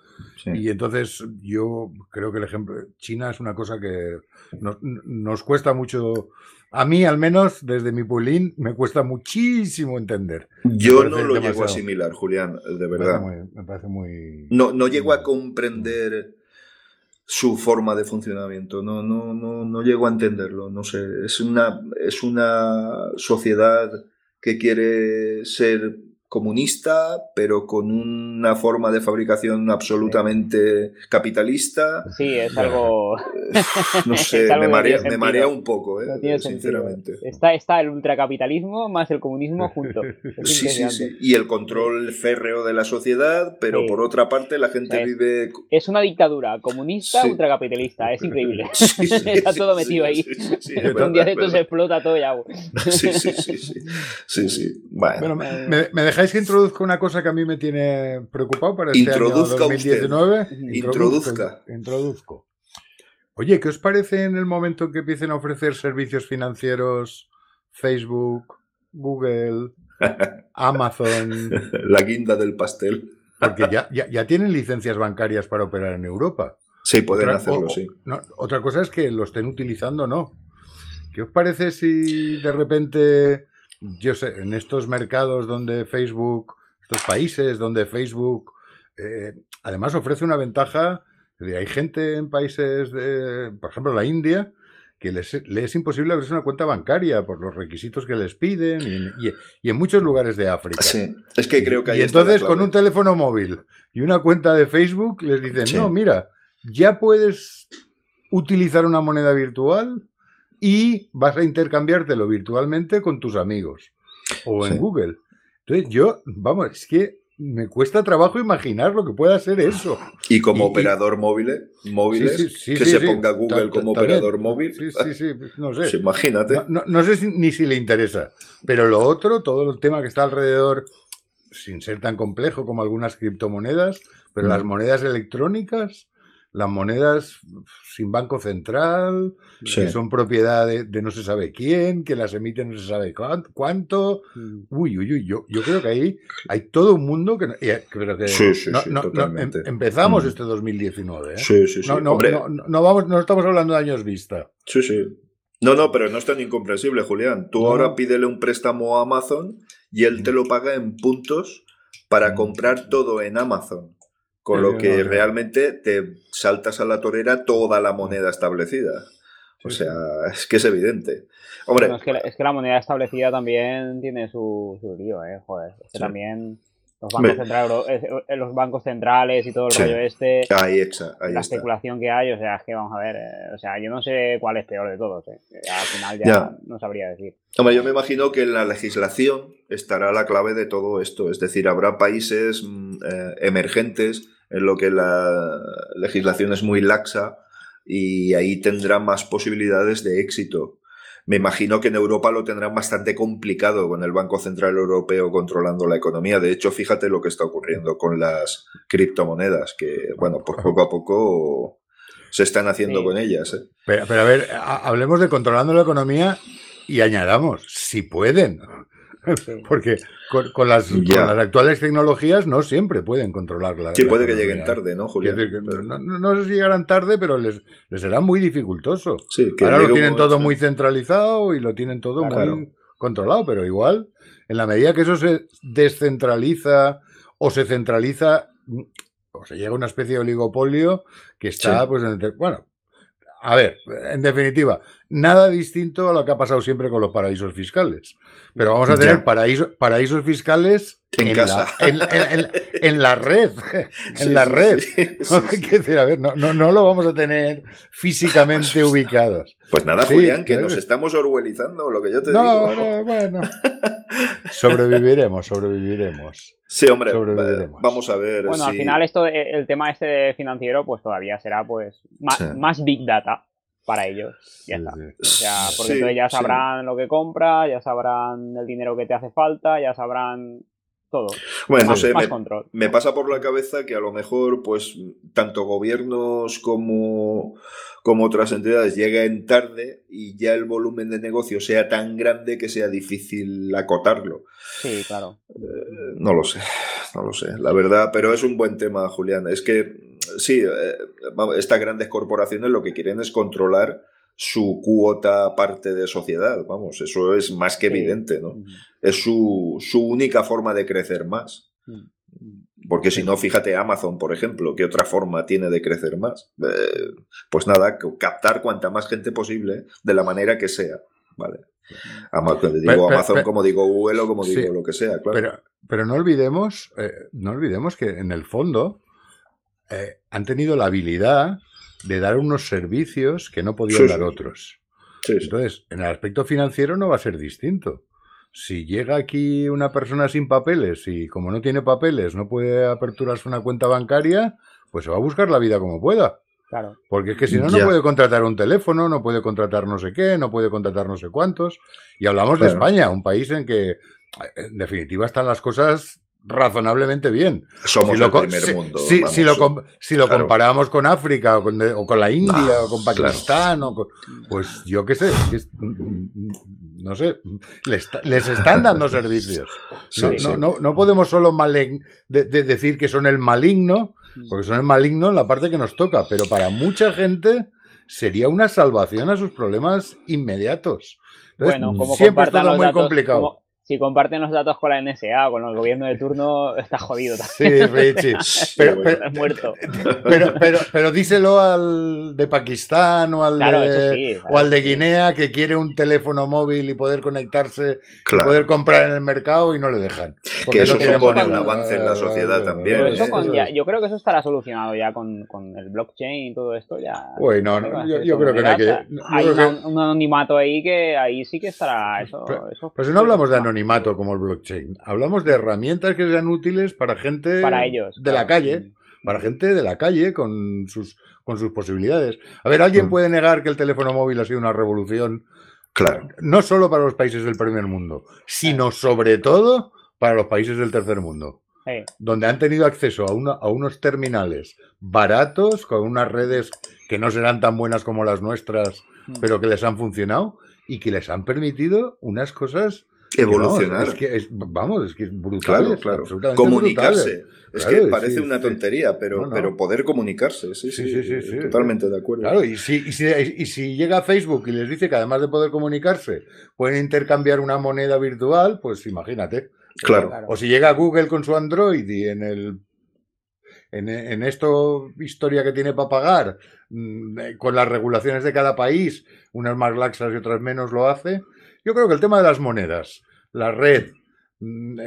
Y entonces yo creo que el ejemplo, China es una cosa que nos, cuesta mucho, a mí al menos desde mi pueblín me cuesta muchísimo entender. Yo no lo llego a asimilar, Julián, de verdad. Me parece muy... No, no llego a comprender su forma de funcionamiento, no, no, no, no llego a entenderlo, no sé, es una, es una sociedad que quiere ser comunista, pero con una forma de fabricación absolutamente capitalista. Sí, es algo. No *laughs* sé, me, marea, un poco, ¿eh? sinceramente. Está, está el ultracapitalismo más el comunismo juntos. *laughs* Sí, sí, sí. Y el control férreo de la sociedad, pero por otra parte la gente vive. Es una dictadura comunista, ultracapitalista, es increíble. *laughs* está todo metido ahí. un día de esto se explota todo y agua. Sí, sí, sí. Sí, sí. Bueno, me, me dejáis que introduzca una cosa que a mí me tiene preocupado para este año 2019? Introduzca. Introduzco. Oye, ¿qué os parece en el momento en que empiecen a ofrecer servicios financieros Facebook, Google, *laughs* Amazon? La guinda del pastel. Porque ya, ya, tienen licencias bancarias para operar en Europa. Sí, pueden hacerlo, sí. otra cosa es que lo estén utilizando o no. ¿Qué os parece si de repente yo sé, en estos mercados donde Facebook, estos países donde Facebook, eh, además ofrece una ventaja, hay gente en países de, por ejemplo, la India, que les, es imposible abrirse una cuenta bancaria por los requisitos que les piden y, en muchos lugares de África. Sí, es que creo que hay Y entonces con un teléfono móvil y una cuenta de Facebook les dicen, no, mira, ya puedes utilizar una moneda virtual y vas a intercambiártelo virtualmente con tus amigos o en Google. Entonces yo, vamos, es que me cuesta trabajo imaginar lo que pueda ser eso. Y como operador móvil, móviles, que se ponga Google como operador móvil. Sí, sí, sí, no sé. imagínate. No, sé ni si le interesa. Pero lo otro, todo el tema que está alrededor, sin ser tan complejo como algunas criptomonedas, pero las monedas electrónicas las monedas sin banco central, que son propiedad de, no se sabe quién, que las emiten no se sabe cuánto. Mm. Uy, uy, uy, yo, yo creo que ahí hay todo un mundo que... empezamos este 2019. ¿eh? Sí, sí, sí. No, no, vamos, no estamos hablando de años vista. Sí, sí. No, no, pero no es tan incomprensible, Julián. Tú ahora pídele un préstamo a Amazon y él te lo paga en puntos para comprar todo en Amazon. Con lo que realmente te saltas a la torera toda la moneda establecida. O sea, *laughs* es que es evidente. Hombre, es, que, la moneda establecida también tiene su, su lío, ¿eh? Joder. Es que también los bancos, centrales, eh, los bancos centrales y todo el rollo este. Ahí, la especulación que hay, o sea, es que vamos a ver, eh, o sea, yo no sé cuál es peor de todos, eh. al final ya, no sabría decir. Hombre, yo me imagino que en la legislación estará la clave de todo esto, es decir, habrá países mm, emergentes en lo que la legislación es muy laxa y ahí tendrán más posibilidades de éxito. Me imagino que en Europa lo tendrán bastante complicado con el Banco Central Europeo controlando la economía. De hecho, fíjate lo que está ocurriendo con las criptomonedas, que, bueno, por poco a poco se están haciendo con ellas. ¿eh? Pero, pero, a ver, hablemos de controlando la economía y añadamos, si pueden. *laughs* Porque con, las, actuales tecnologías no siempre pueden controlarla. Sí, puede que lleguen tarde, ¿no, Julián? no, sé si llegarán tarde, pero les, les será muy dificultoso. Ahora lo tienen todo muy centralizado y lo tienen todo muy controlado, pero igual, en la medida que eso se descentraliza o se centraliza, o se llega a una especie de oligopolio que está, pues, bueno, a ver, en definitiva, nada distinto a lo que ha pasado siempre con los paraísos fiscales. Pero vamos a tener paraísos, paraísos fiscales en, La, en, la red. *laughs* en la red. *laughs* a ver, no, no, lo vamos a tener físicamente *laughs* ubicados. Pues nada, Julián, que nos estamos orwellizando, lo que yo te digo. No, bueno. sobreviviremos, sobreviviremos. Sí, hombre, vamos a ver. Bueno, al final esto, el tema este financiero, pues todavía será pues más Big Data para ellos. Ya está. O sea, porque entonces ya sabrán lo que compra, ya sabrán el dinero que te hace falta, ya sabrán todo. Bueno, no sé, me, control. me pasa por la cabeza que a lo mejor, pues, tanto gobiernos como, como otras entidades lleguen tarde y ya el volumen de negocio sea tan grande que sea difícil acotarlo. Sí, claro. Eh, no lo sé, no lo sé, la verdad, pero es un buen tema, Julián. Es que sí, eh, estas grandes corporaciones lo que quieren es controlar su cuota parte de sociedad, vamos, eso es más que evidente, ¿no? Es su, única forma de crecer más. Porque si no, fíjate Amazon, por ejemplo, ¿qué otra forma tiene de crecer más? Eh, pues nada, captar cuanta más gente posible de la manera que sea, ¿vale? Amazon, digo Amazon como digo Google o como digo lo que sea, claro. Pero, no olvidemos, eh, no olvidemos que en el fondo eh, han tenido la habilidad de dar unos servicios que no podían dar otros. Entonces, en el aspecto financiero no va a ser distinto. Si llega aquí una persona sin papeles y como no tiene papeles no puede aperturarse una cuenta bancaria, pues se va a buscar la vida como pueda. Claro. Porque es que si no, no puede contratar un teléfono, no puede contratar no sé qué, no puede contratar no sé cuántos. Y hablamos de España, un país en que, en definitiva, están las cosas razonablemente bien. Somos el primer mundo. Si, lo, si lo comparamos con África o con, la India o con Pakistán, pues yo qué sé, no sé, les, están dando *laughs* servicios. No, no, podemos solo de, decir que son el maligno, porque son el maligno en la parte que nos toca, pero para mucha gente sería una salvación a sus problemas inmediatos. bueno, como siempre es todo muy complicado si comparten los datos con la NSA o con el gobierno de turno, está jodido también. Sí, *laughs* Richie. Pero, muerto. Pero, pero, pero, díselo al de Pakistán o al, de, o al de Guinea que quiere un teléfono móvil y poder conectarse, poder comprar en el mercado y no le dejan. Que eso supone un avance en la sociedad también. ¿eh? yo creo que eso estará solucionado ya con, con el blockchain y todo esto. ya. Bueno, yo, creo que no hay que. Hay un, anonimato ahí que ahí sí que estará eso. Pero, si no hablamos de anonimato anonimato como el blockchain. Hablamos de herramientas que sean útiles para gente para ellos, de la calle, para gente de la calle con sus, con sus posibilidades. A ver, ¿alguien mm. puede negar que el teléfono móvil ha sido una revolución? Claro. No solo para los países del primer mundo, sino sobre todo para los países del tercer mundo. Donde han tenido acceso a, a unos terminales baratos, con unas redes que no serán tan buenas como las nuestras, mm. pero que les han funcionado y que les han permitido unas cosas evolucionar. es que vamos, es que es brutal. Claro, claro. Comunicarse. Es que parece una tontería, pero, pero poder comunicarse. Sí sí, sí, Totalmente de acuerdo. Claro, y si, y, si, y si llega Facebook y les dice que además de poder comunicarse, pueden intercambiar una moneda virtual, pues imagínate. Claro. O si llega Google con su Android y en el en, en, esto historia que tiene para pagar, mm, eh, con las regulaciones de cada país, unas más laxas y otras menos lo hace, yo creo que el tema de las monedas, la red, mm,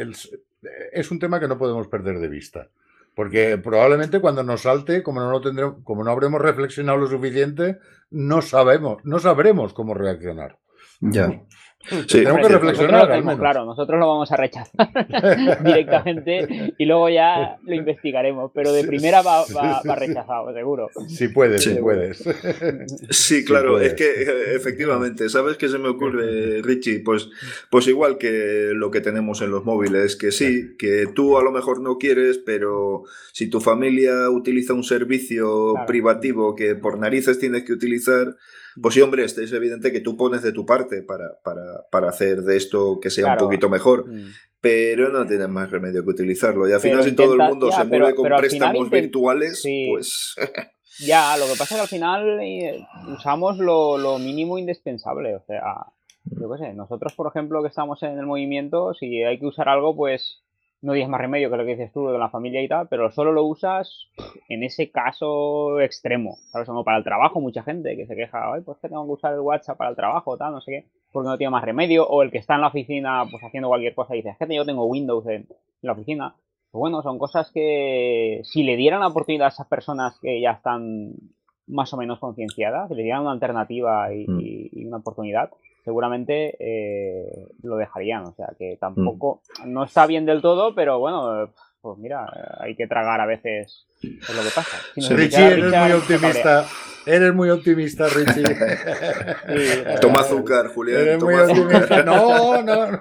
es un tema que no podemos perder de vista. Porque probablemente cuando nos salte, como no, lo tendremos, como no habremos reflexionado lo suficiente, no sabemos, no sabremos cómo reaccionar. Ya. Sí, tenemos que reflexionar. claro, nosotros lo vamos a rechazar *laughs* directamente y luego ya lo investigaremos, pero de primera va, va, rechazado, seguro. Si puedes, si puedes. Sí, claro, es que efectivamente, ¿sabes qué se me ocurre, Richie? Pues, pues igual que lo que tenemos en los móviles, que sí, que tú a lo mejor no quieres, pero si tu familia utiliza un servicio privativo que por narices tienes que utilizar, pues sí, hombre, es evidente que tú pones de tu parte para, para, para hacer de esto que sea un poquito mejor. Mm. Pero no tienes más remedio que utilizarlo. Y al final, si todo el mundo se mueve con préstamos virtuales, pues. *laughs* ya, lo que pasa es que al final eh, usamos lo, lo mínimo indispensable. O sea, yo qué sé, nosotros, por ejemplo, que estamos en el movimiento, si hay que usar algo, pues no tienes más remedio que lo que dices tú de la familia y tal, pero solo lo usas en ese caso extremo, ¿sabes? Como para el trabajo, mucha gente que se queja, ay, pues que tengo que usar el WhatsApp para el trabajo, tal, no sé qué, porque no tiene más remedio, o el que está en la oficina, pues haciendo cualquier cosa y dice, es que yo tengo Windows en, la oficina. Pues bueno, son cosas que si le dieran la oportunidad a esas personas que ya están más o menos concienciadas, si le dieran una alternativa y mm. una oportunidad, seguramente eh, lo dejarían. O sea que tampoco mm. no está bien del todo, pero bueno, pues mira, hay que tragar a veces es lo que pasa. Richie, eres muy optimista. Eres muy optimista, Richie. *laughs* *laughs* toma azúcar, Julián. Eres muy optimista. No, no, no,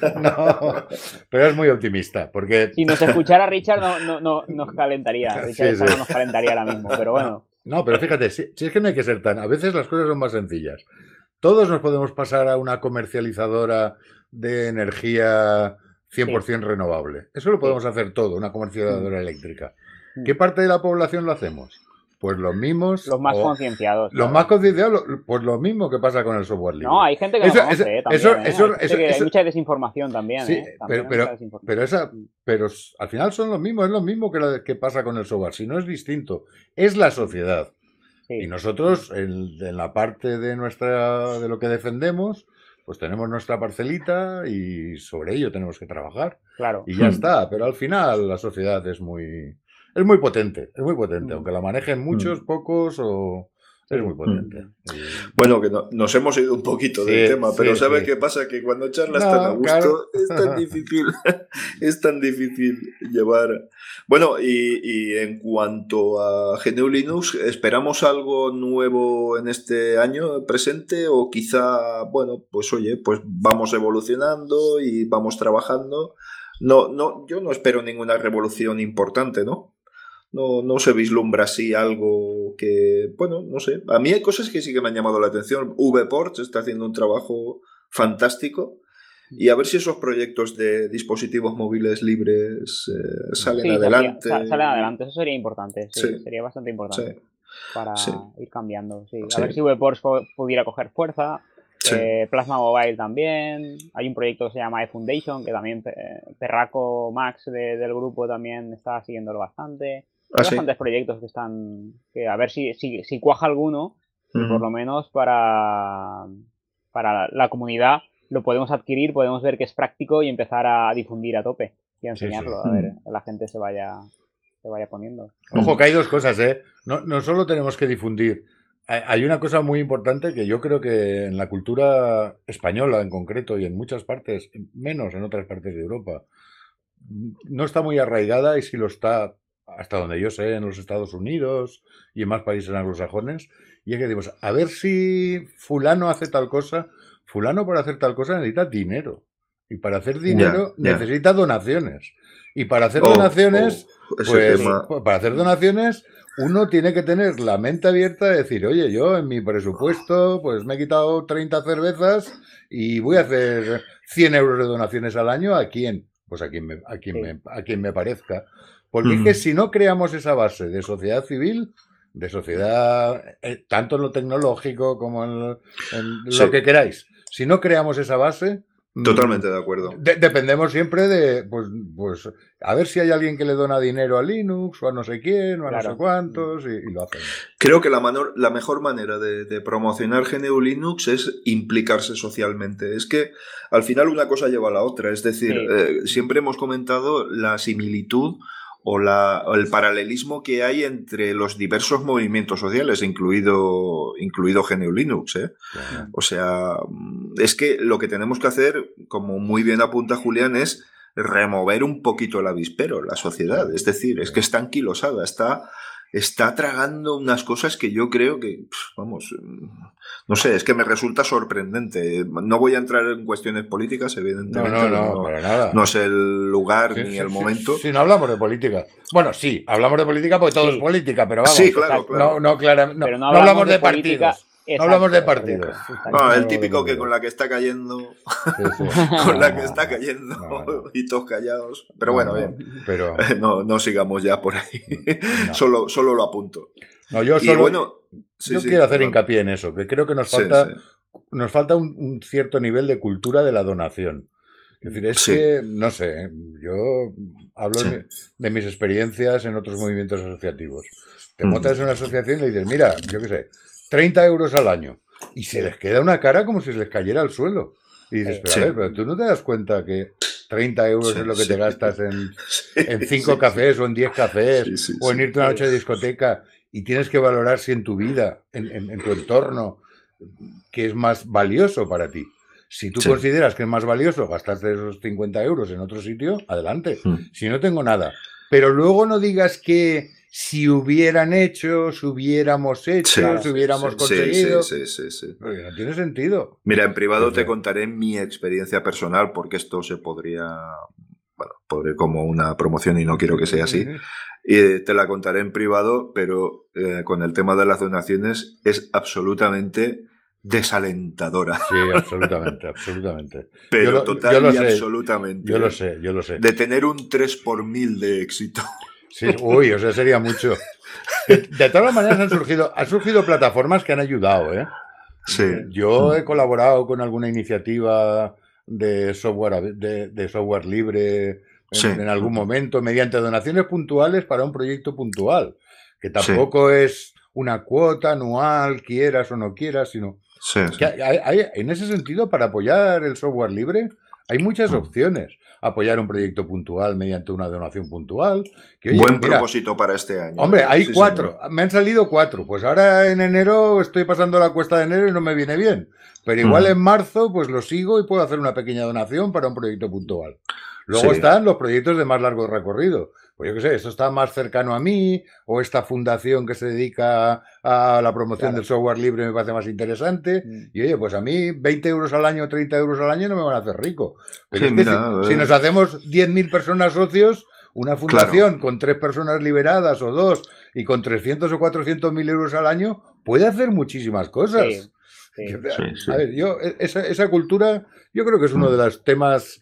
*laughs* no. Pero es muy optimista. Porque... Si nos escuchara Richard, no, no, no nos calentaría. Richard no nos calentaría ahora mismo, pero bueno. No, pero fíjate, si, si, es que no hay que ser tan. A veces las cosas son más sencillas. Todos nos podemos pasar a una comercializadora de energía 100% renovable. Eso lo podemos hacer todo, una comercializadora mm. eléctrica. Mm. ¿Qué parte de la población lo hacemos? Pues los mismos. Los más concienciados. Los más concienciados, pues lo mismo que pasa con el software libre. No, hay gente que no conoce, también, hay mucha desinformación también. Sí, ¿eh? pero, pero, esa, pero al final son los mismos, es lo mismo que, que pasa con el software. Si no es distinto, es la sociedad. Y nosotros, en, la parte de nuestra de lo que defendemos, pues tenemos nuestra parcelita y sobre ello tenemos que trabajar. Claro. Y ya *laughs* está. Pero al final la sociedad es muy es muy potente, es muy potente, mm. aunque la manejen muchos, mm. pocos o es muy potente. Mm. Bueno, que nos hemos ido un poquito del tema, pero ¿sabes qué pasa? Que cuando charlas tan a gusto es tan *laughs* difícil, es tan difícil llevar. Bueno, y, en cuanto a GNU Linux, ¿esperamos algo nuevo en este año presente? O quizá, bueno, pues oye, pues vamos evolucionando y vamos trabajando. No, no, yo no espero ninguna revolución importante, ¿no? No, no se vislumbra así algo que, bueno, no sé. A mí hay cosas que sí que me han llamado la atención. VPort está haciendo un trabajo fantástico. Y a ver si esos proyectos de dispositivos móviles libres eh, salen adelante. salen adelante, eso sería importante, sería bastante importante para ir cambiando. A ver si VPort pudiera coger fuerza. Eh, Plasma Mobile también. Hay un proyecto que se llama eFoundation, que también eh, Perraco Max del grupo también está siguiéndolo bastante. Hay ah, bastantes proyectos que están. que a ver si, si, si cuaja alguno, por lo menos para, para la comunidad lo podemos adquirir, podemos ver que es práctico y empezar a difundir a tope y a enseñarlo, a ver, que la gente se vaya, se vaya poniendo. Ojo, que hay dos cosas, ¿eh? No, no solo tenemos que difundir. Hay una cosa muy importante que yo creo que en la cultura española en concreto y en muchas partes, menos en otras partes de Europa, no está muy arraigada y si lo está hasta donde yo sé, en los Estados Unidos y en más países anglosajones, y es que decimos, a ver si fulano hace tal cosa, fulano para hacer tal cosa necesita dinero. Y para hacer dinero necesita donaciones. Y para hacer oh, donaciones, oh, pues, para hacer donaciones, uno tiene que tener la mente abierta de decir, oye, yo en mi presupuesto, pues me he quitado 30 cervezas y voy a hacer 100 euros de donaciones al año. ¿A quién? Pues a quien me, a quien me, a quien me parezca. Porque es que si no creamos esa base de sociedad civil, de sociedad, eh, tanto en lo tecnológico como en lo, que queráis, si no creamos esa base, mm, Totalmente de acuerdo. dependemos siempre de, pues, pues, a ver si hay alguien que le dona dinero a Linux o a no sé quién o a no sé cuántos y, lo hacen. Creo que la, la mejor manera de, promocionar GNU Linux es implicarse socialmente. Es que al final una cosa lleva a la otra. Es decir, eh, siempre hemos comentado la similitud o, la, el paralelismo que hay entre los diversos movimientos sociales, incluido, incluido GNU Linux. ¿eh? O sea, es que lo que tenemos que hacer, como muy bien apunta Julián, es remover un poquito el avispero, la sociedad. Es decir, es que está anquilosada, está está tragando unas cosas que yo creo que, vamos, no sé, es que me resulta sorprendente. No voy a entrar en cuestiones políticas, evidentemente. No, no, no, para nada. No es el lugar ni el momento. Sí, no hablamos de política. Bueno, sí, hablamos de política porque todo es política, pero vamos. Sí, claro, claro. No, no, hablamos de, partidos. No hablamos de partidos. No, el típico que con la que está cayendo, *laughs* con la que está cayendo y todos callados. Pero bueno, bien. Pero... *laughs* No, no sigamos ya por ahí. solo, solo lo apunto. No, yo solo bueno, yo quiero hacer hincapié en eso, que creo que nos falta, nos falta un, cierto nivel de cultura de la donación. Es decir, es que, no sé, yo hablo de, mis experiencias en otros movimientos asociativos. Te montas en una asociación y le dices, mira, yo qué sé, 30 euros al año. Y se les queda una cara como si se les cayera al suelo. Y dices, pero a ver, pero tú no te das cuenta que 30 euros es lo que te gastas en, *laughs* en 5 cafés o en 10 cafés o en irte a una noche de discoteca y tienes que valorar si en tu vida, en, tu entorno, que es más valioso para ti. Si tú consideras que es más valioso gastarte esos 50 euros en otro sitio, adelante. Hmm. Si no tengo nada. Pero luego no digas que si hubieran hecho, si hubiéramos hecho, si hubiéramos conseguido. Sí, sí, sí, no tiene sentido. Mira, en privado te contaré mi experiencia personal, porque esto se podría. Bueno, podré como una promoción y no quiero que sea así. Y te la contaré en privado, pero eh, con el tema de las donaciones es absolutamente desalentadora. Sí, *laughs* absolutamente, absolutamente. Pero total y absolutamente. Yo lo sé, yo lo sé. De tener un 3 por mil de éxito. Sí, uy, o sea, sería mucho. De, todas maneras han surgido, han surgido plataformas que han ayudado, ¿eh? Sí. Yo he colaborado con alguna iniciativa de software, de, software libre en, algún momento, mediante donaciones puntuales para un proyecto puntual, que tampoco es una cuota anual, quieras o no quieras, sino que hay, en ese sentido, para apoyar el software libre, hay muchas opciones apoyar un proyecto puntual mediante una donación puntual. Buen propósito para este año. Hombre, hay cuatro. Me han salido cuatro. Pues ahora en enero estoy pasando la cuesta de enero y no me viene bien. Pero igual en marzo, pues lo sigo y puedo hacer una pequeña donación para un proyecto puntual. Luego están los proyectos de más largo recorrido. Pues yo qué sé, esto está más cercano a mí, o esta fundación que se dedica a la promoción del software libre me parece más interesante. Mm. Y oye, pues a mí 20 euros al año, 30 euros al año no me van a hacer rico. Pero si, nos hacemos 10.000 personas socios, una fundación con tres personas liberadas o dos y con 300 o 400 mil euros al año puede hacer muchísimas cosas. a ver, yo, e, esa, esa, cultura, yo creo que es uno mm. de los temas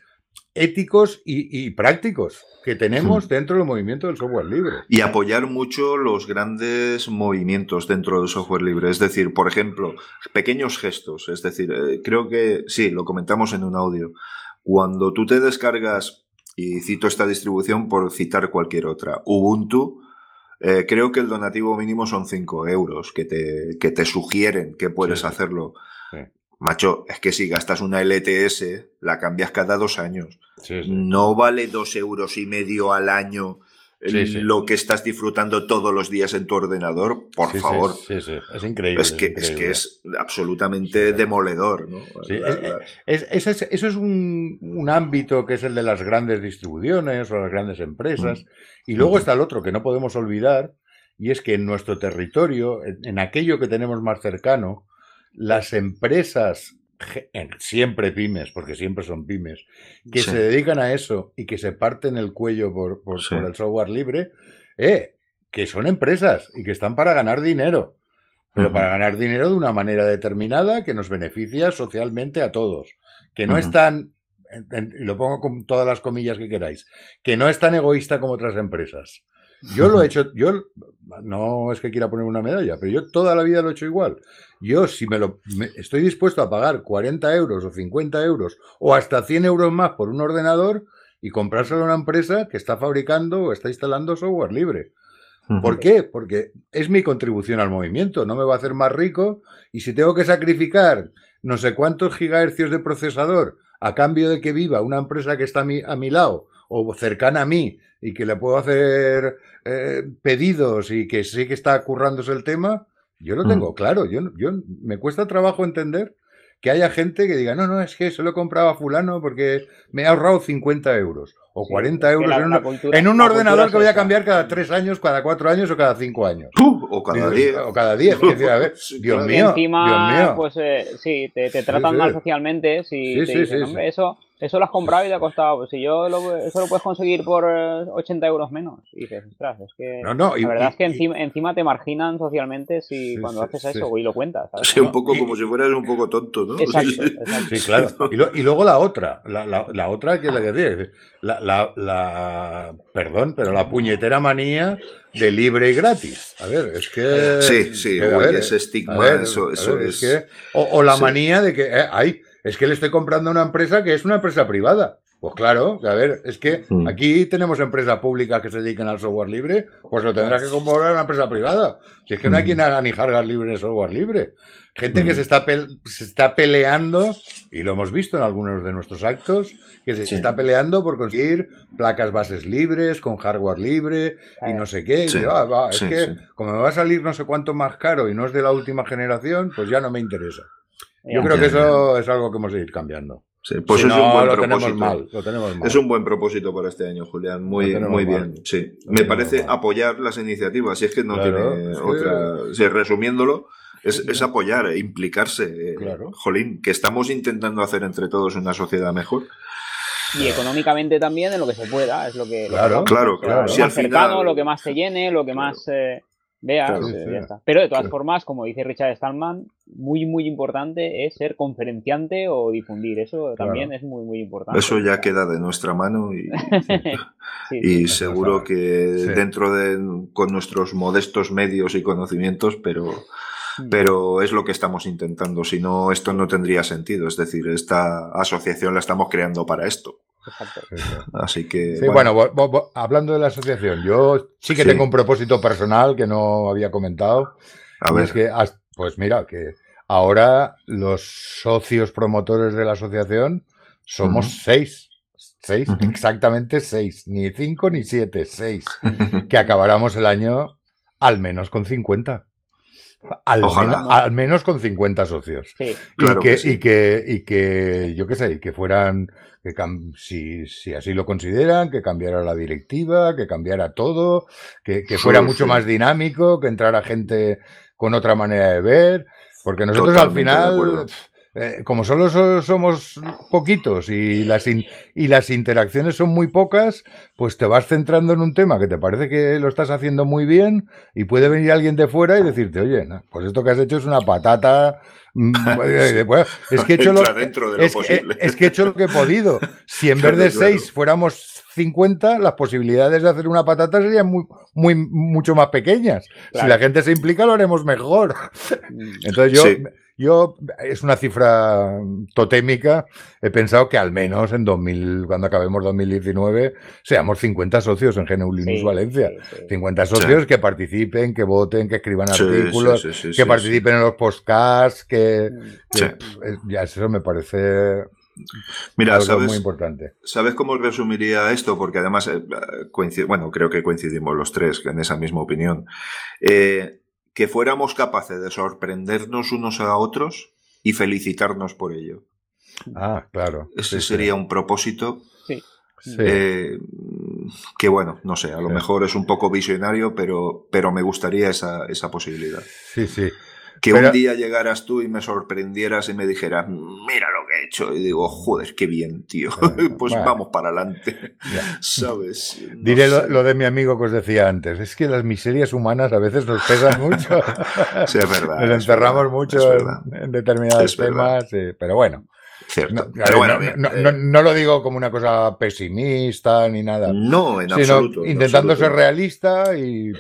éticos y, prácticos que tenemos dentro del movimiento del software libre. Y apoyar mucho los grandes movimientos dentro del software libre. Es decir, por ejemplo, pequeños gestos. Es decir, eh, creo que sí, lo comentamos en un audio. Cuando tú te descargas, y cito esta distribución por citar cualquier otra, Ubuntu, eh, creo que el donativo mínimo son 5 euros que te, que te sugieren que puedes hacerlo. Macho, es que si gastas una LTS, la cambias cada dos años. No vale dos euros y medio al año lo que estás disfrutando todos los días en tu ordenador, por favor. Sí, sí, es increíble. Es que es, que es absolutamente demoledor. ¿no? eso es un, ámbito que es el de las grandes distribuciones o las grandes empresas. Mm. Y luego está el otro que no podemos olvidar, y es que en nuestro territorio, en aquello que tenemos más cercano, las empresas siempre pymes, porque siempre son pymes, que se dedican a eso y que se parten el cuello por, por, el software libre, eh, que son empresas y que están para ganar dinero, pero para ganar dinero de una manera determinada que nos beneficia socialmente a todos, que no están, y lo pongo con todas las comillas que queráis, que no es tan egoísta como otras empresas. Yo lo he hecho, yo no es que quiera poner una medalla, pero yo toda la vida lo he hecho igual. Yo si me lo estoy dispuesto a pagar 40 euros o 50 euros o hasta 100 euros más por un ordenador y comprárselo a una empresa que está fabricando o está instalando software libre. ¿Por qué? Porque es mi contribución al movimiento, no me va a hacer más rico y si tengo que sacrificar no sé cuántos gigahercios de procesador a cambio de que viva una empresa que está a mi, a mi lado o cercana a mí y que le puedo hacer eh, pedidos y que sé que está currándose el tema, yo lo tengo claro. Yo, yo me cuesta trabajo entender que haya gente que diga, no, no, es que se lo compraba fulano porque me ha ahorrado 50 euros o 40 euros en, un ordenador que voy a cambiar cada 3 años, cada 4 años o cada 5 años. o cada 10. O cada 10. *laughs* Dios mío. encima, Dios mío. pues eh, sí, te, tratan mal socialmente. Si te dicen, eso eso lo has comprado y te ha costado. Pues si yo lo, eso lo puedes conseguir por 80 eh, euros menos. Y dices, ostras, es que. No, no, la verdad es que encima, encima te marginan socialmente si cuando haces eso y lo cuentas. Sí, un poco como si fueras un poco tonto, ¿no? Exacto, *laughs* Sí, claro. Y, luego la otra, la, la, la, otra que es la que dice, la, la, la, perdón, pero la puñetera manía de libre y gratis. A ver, es que. Sí, sí, ese estigma, eso, eso es. que, o, la manía de que eh, hay es que le estoy comprando a una empresa que es una empresa privada. Pues claro, a ver, es que mm. aquí tenemos empresas públicas que se dedican al software libre, pues lo tendrás que comprar a una empresa privada. Si es que no hay mm. quien haga ni jargas libres de software libre. Gente que mm. se está, se está peleando, y lo hemos visto en algunos de nuestros actos, que se, está peleando por conseguir placas bases libres, con hardware libre y no sé qué. Ah, es que como me va a salir no sé cuánto más caro y no es de la última generación, pues ya no me interesa. Yo creo que eso es algo que hemos de ir cambiando. pues es un buen propósito. Es un buen propósito para este año, Julián. Muy, muy bien. Sí. Me parece apoyar las iniciativas. Si es que no tiene otra. resumiéndolo, es, apoyar, e implicarse. Claro. Jolín, que estamos intentando hacer entre todos una sociedad mejor. Y económicamente también en lo que se pueda, es lo que. Claro, claro, claro. Lo más cercano, lo que más se llene, lo que más. Eh, Vea, Pero de todas formas, como dice Richard Stallman, muy, muy importante es ser conferenciante o difundir. Eso también es muy, muy importante. Eso ya queda de nuestra mano y, *laughs* *laughs* y seguro que dentro de, con nuestros modestos medios y conocimientos, pero, mm. pero es lo que estamos intentando. Si no, esto no tendría sentido. Es decir, esta asociación la estamos creando para esto. Así que. bueno, hablando de la asociación, yo sí que tengo un propósito personal que no había comentado. A ver. Es que, pues mira, que ahora los socios promotores de la asociación somos seis. Seis, exactamente seis. Ni cinco ni siete, seis. *laughs* que acabáramos el año al menos con 50. Al, al, menos con 50 socios. y, que, y, que, y que, yo qué sé, que fueran que si, si, así lo consideran, que cambiara la directiva, que cambiara todo, que, fuera mucho más dinámico, que entrara gente con otra manera de ver, porque nosotros al final, eh, como solo somos poquitos y las, y las interacciones son muy pocas, pues te vas centrando en un tema que te parece que lo estás haciendo muy bien y puede venir alguien de fuera y decirte, oye, pues esto que has hecho es una patata Mm, *laughs* es que he hecho lo, es, que he hecho lo que he podido. Si en *laughs* vez de 6 fuéramos 50, las posibilidades de hacer una patata serían muy, muy, mucho más pequeñas. Si la gente se implica, lo haremos mejor. Mm. Entonces yo, yo, es una cifra totémica. He pensado que al menos en 2000, cuando acabemos 2019, seamos 50 socios en GNU Linux Valencia. 50 socios que participen, que voten, que escriban artículos, que participen en los podcasts, que, mm. ya eso me parece Mira, sabes, muy importante. ¿Sabes cómo resumiría esto? Porque además, eh, bueno, creo que coincidimos los tres en esa misma opinión. Eh, que fuéramos capaces de sorprendernos unos a otros y felicitarnos por ello. Ah, claro. Ese sería un propósito. Sí. Eh, que bueno, no sé, a lo mejor es un poco visionario, pero, pero me gustaría esa, esa posibilidad. Sí, sí. Que un día llegaras tú y me sorprendieras y me dijeras, mira lo que he hecho. Y digo, joder, qué bien, tío. *laughs* pues vamos para adelante. *laughs* ¿Sabes? Diré lo, de mi amigo que os decía antes. Es que las miserias humanas a veces nos pesan *laughs* mucho. sí, es verdad. Nos encerramos mucho en, determinados temas. pero bueno. Cierto. No, lo digo como una cosa pesimista ni nada. No, en sino absoluto. Intentando ser realista y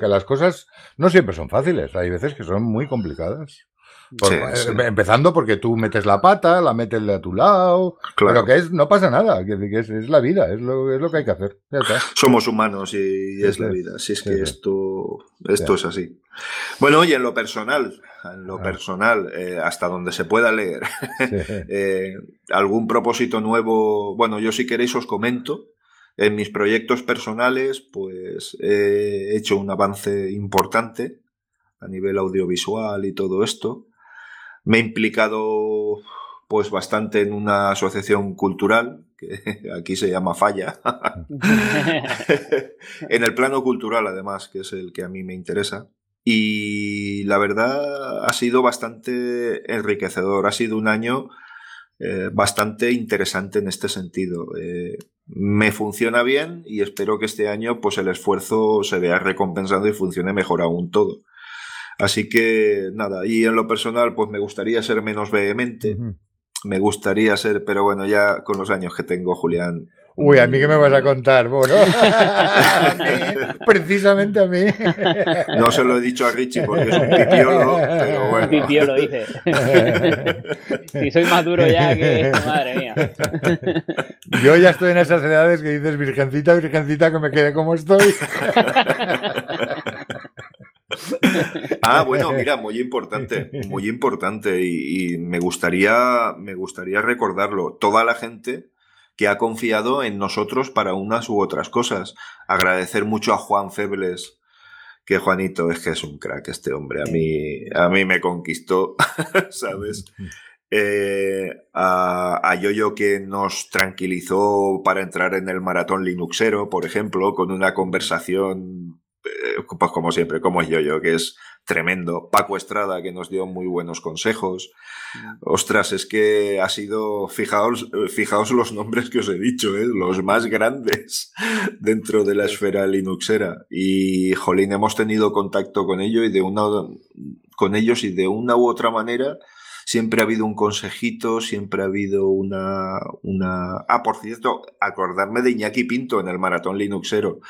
que las cosas no siempre son fáciles. Hay veces que son muy complicadas. Eh, empezando porque tú metes la pata, la metes de a tu lado, pero que es, no pasa nada, que, es, la vida, es lo, es lo, que hay que hacer. Somos humanos y, es la vida, si es que esto, esto es así. Bueno, y en lo personal, en lo ah. personal, eh, hasta donde se pueda leer, *laughs* eh, algún propósito nuevo, bueno, yo si queréis os comento. En mis proyectos personales, pues he hecho un avance importante a nivel audiovisual y todo esto. Me he implicado pues bastante en una asociación cultural, que *laughs* aquí se llama Falla, *laughs* en el plano cultural además, que es el que a mí me interesa. Y la verdad ha sido bastante enriquecedor, ha sido un año eh, bastante interesante en este sentido. Eh, me funciona bien y espero que este año pues el esfuerzo se vea recompensado y funcione mejor aún todo. Así que nada, y en lo personal, pues me gustaría ser menos vehemente. Me gustaría ser, pero bueno, ya con los años que tengo, Julián. Uy, ¿a mí qué me vas a contar? Bueno, *laughs* precisamente a mí. No se lo he dicho a Richie porque es un pipiolo, pero bueno. Pipiolo, dice. *laughs* Si soy más duro ya que... Madre mía. Yo ya estoy en esas edades que dices, virgencita, virgencita, que me quede como estoy. *laughs* Ah, bueno, mira, muy importante, muy importante y, me gustaría, me gustaría recordarlo. Toda la gente que ha confiado en nosotros para unas u otras cosas. Agradecer mucho a Juan Febles, que Juanito es que es un crack este hombre. A mí, a mí me conquistó, *laughs* ¿sabes? Eh, a, a Yoyo que nos tranquilizó para entrar en el maratón Linuxero, por ejemplo, con una conversación pues como siempre, como es yo, que es tremendo. Paco Estrada, que nos dio muy buenos consejos. Mm. Ostras, es que ha sido, fijaos, fijaos los nombres que os he dicho, ¿eh? los más grandes *laughs* dentro de la esfera linuxera. Y, jolín, hemos tenido contacto con ellos y de una, con ellos y de una u otra manera siempre ha habido un consejito, siempre ha habido una, una... Ah, por cierto, acordarme de Iñaki Pinto en el Maratón Linuxero,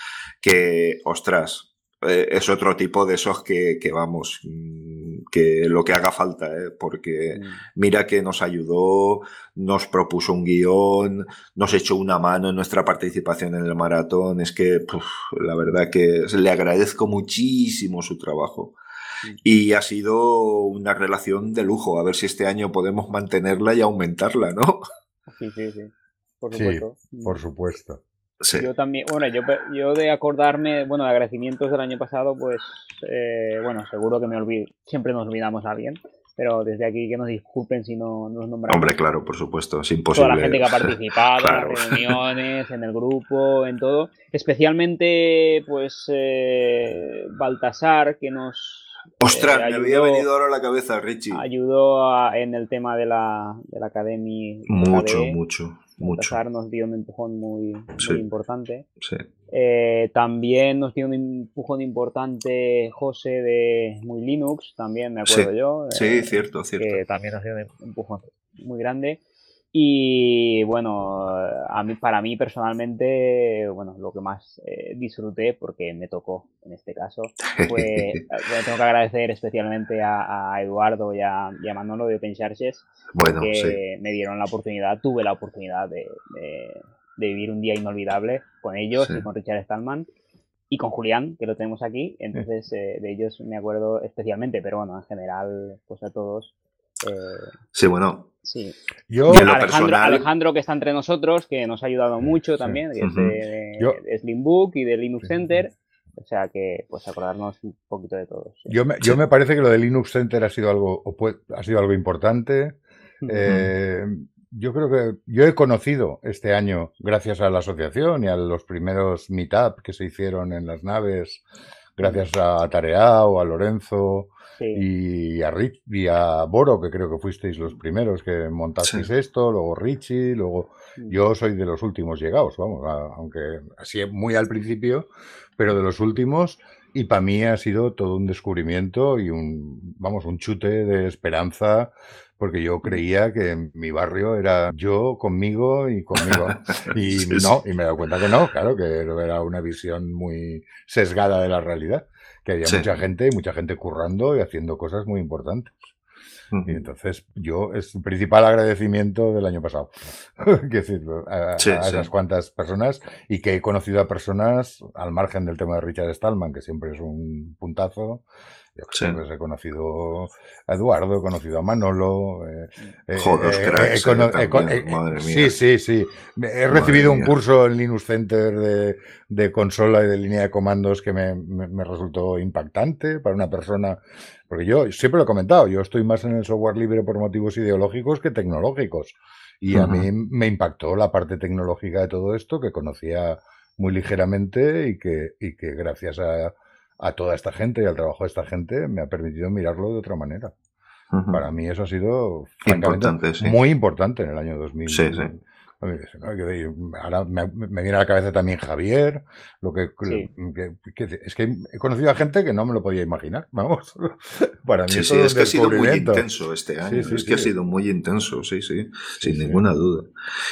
que, ostras, eh, es otro tipo de esos que, que, vamos, mm, que lo que haga falta, ¿eh? porque mm. mira que nos ayudó, nos propuso un guion, nos echó una mano en nuestra participación en el maratón, es que la verdad que le agradezco muchísimo su trabajo. Y ha sido una relación de lujo. A ver si este año podemos mantenerla y aumentarla, ¿no? Sí, sí, sí. Por supuesto. por supuesto. Yo también, bueno, yo, yo de acordarme, bueno, de agradecimientos del año pasado, pues, eh, bueno, seguro que me olvido, siempre nos olvidamos a alguien, pero desde aquí que nos disculpen si no nos nombramos. Hombre, claro, por supuesto, es imposible. Toda la gente que ha participado *laughs* en las reuniones, en el grupo, en todo. Especialmente, pues, eh, Baltasar, que nos Ostras, me había venido ahora a la cabeza, Richie. Ayudó en el tema de la, de la academia. Mucho, mucho, mucho. nos dio un empujón muy, importante. Sí. Eh, también nos dio un empujón importante José de Muy Linux, también me acuerdo yo. sí, eh, cierto, cierto. Que también nos dio un empujón muy grande. Y bueno, a mí, para mí personalmente, bueno, lo que más eh, disfruté, porque me tocó en este caso, *laughs* fue, tengo que agradecer especialmente a, Eduardo y a, Manolo de Open bueno, que me dieron la oportunidad, tuve la oportunidad de, vivir un día inolvidable con ellos y con Richard Stallman y con Julián, que lo tenemos aquí. Entonces, eh, de ellos me acuerdo especialmente, pero bueno, en general, pues a todos. Eh, sí, bueno, Sí. Yo, Alejandro, que está entre nosotros, que nos ha ayudado mucho también, de, Slimbook y de Linux Center. O sea que, pues acordarnos un poquito de todos. Yo, me, yo me parece que lo de Linux Center ha sido algo, ha sido algo importante. Eh, yo creo que yo he conocido este año, gracias a la asociación y a los primeros meetup que se hicieron en las naves gracias a Tareao, a Lorenzo y, a Rich, y a Boro, que creo que fuisteis los primeros que montasteis esto, luego Richie, luego mm. yo soy de los últimos llegados, vamos, aunque así muy al principio, pero de los últimos. Y para mí ha sido todo un descubrimiento y un, vamos, un chute de esperanza porque yo creía que mi barrio era yo conmigo y conmigo. *laughs* Y no, y me he dado cuenta que no, claro, que era una visión muy sesgada de la realidad, que había mucha gente y mucha gente currando y haciendo cosas muy importantes. Y entonces yo es el principal agradecimiento del año pasado. *laughs* decir, a, esas cuantas personas y que he conocido a personas al margen del tema de Richard Stallman, que siempre es un puntazo, yo he conocido a Eduardo, he conocido a Manolo. Eh, eh cracks, eh, madre mía. Sí, sí, sí. He recibido un curso en Linux Center de, de, consola y de línea de comandos que me, me, resultó impactante para una persona. Porque yo siempre lo he comentado, yo estoy más en el software libre por motivos ideológicos que tecnológicos. Y a mí me impactó la parte tecnológica de todo esto que conocía muy ligeramente y que, y que gracias a, a toda esta gente y al trabajo de esta gente me ha permitido mirarlo de otra manera. Para mí eso ha sido importante, muy importante en el año 2000. Sí, sí. Ahora me, viene a la cabeza también Javier, lo que, es que he conocido a gente que no me lo podía imaginar, *laughs* vamos. Para mí sí, es que ha sido muy intenso este año, es que ha sido muy intenso, sí, sí, sin ninguna duda.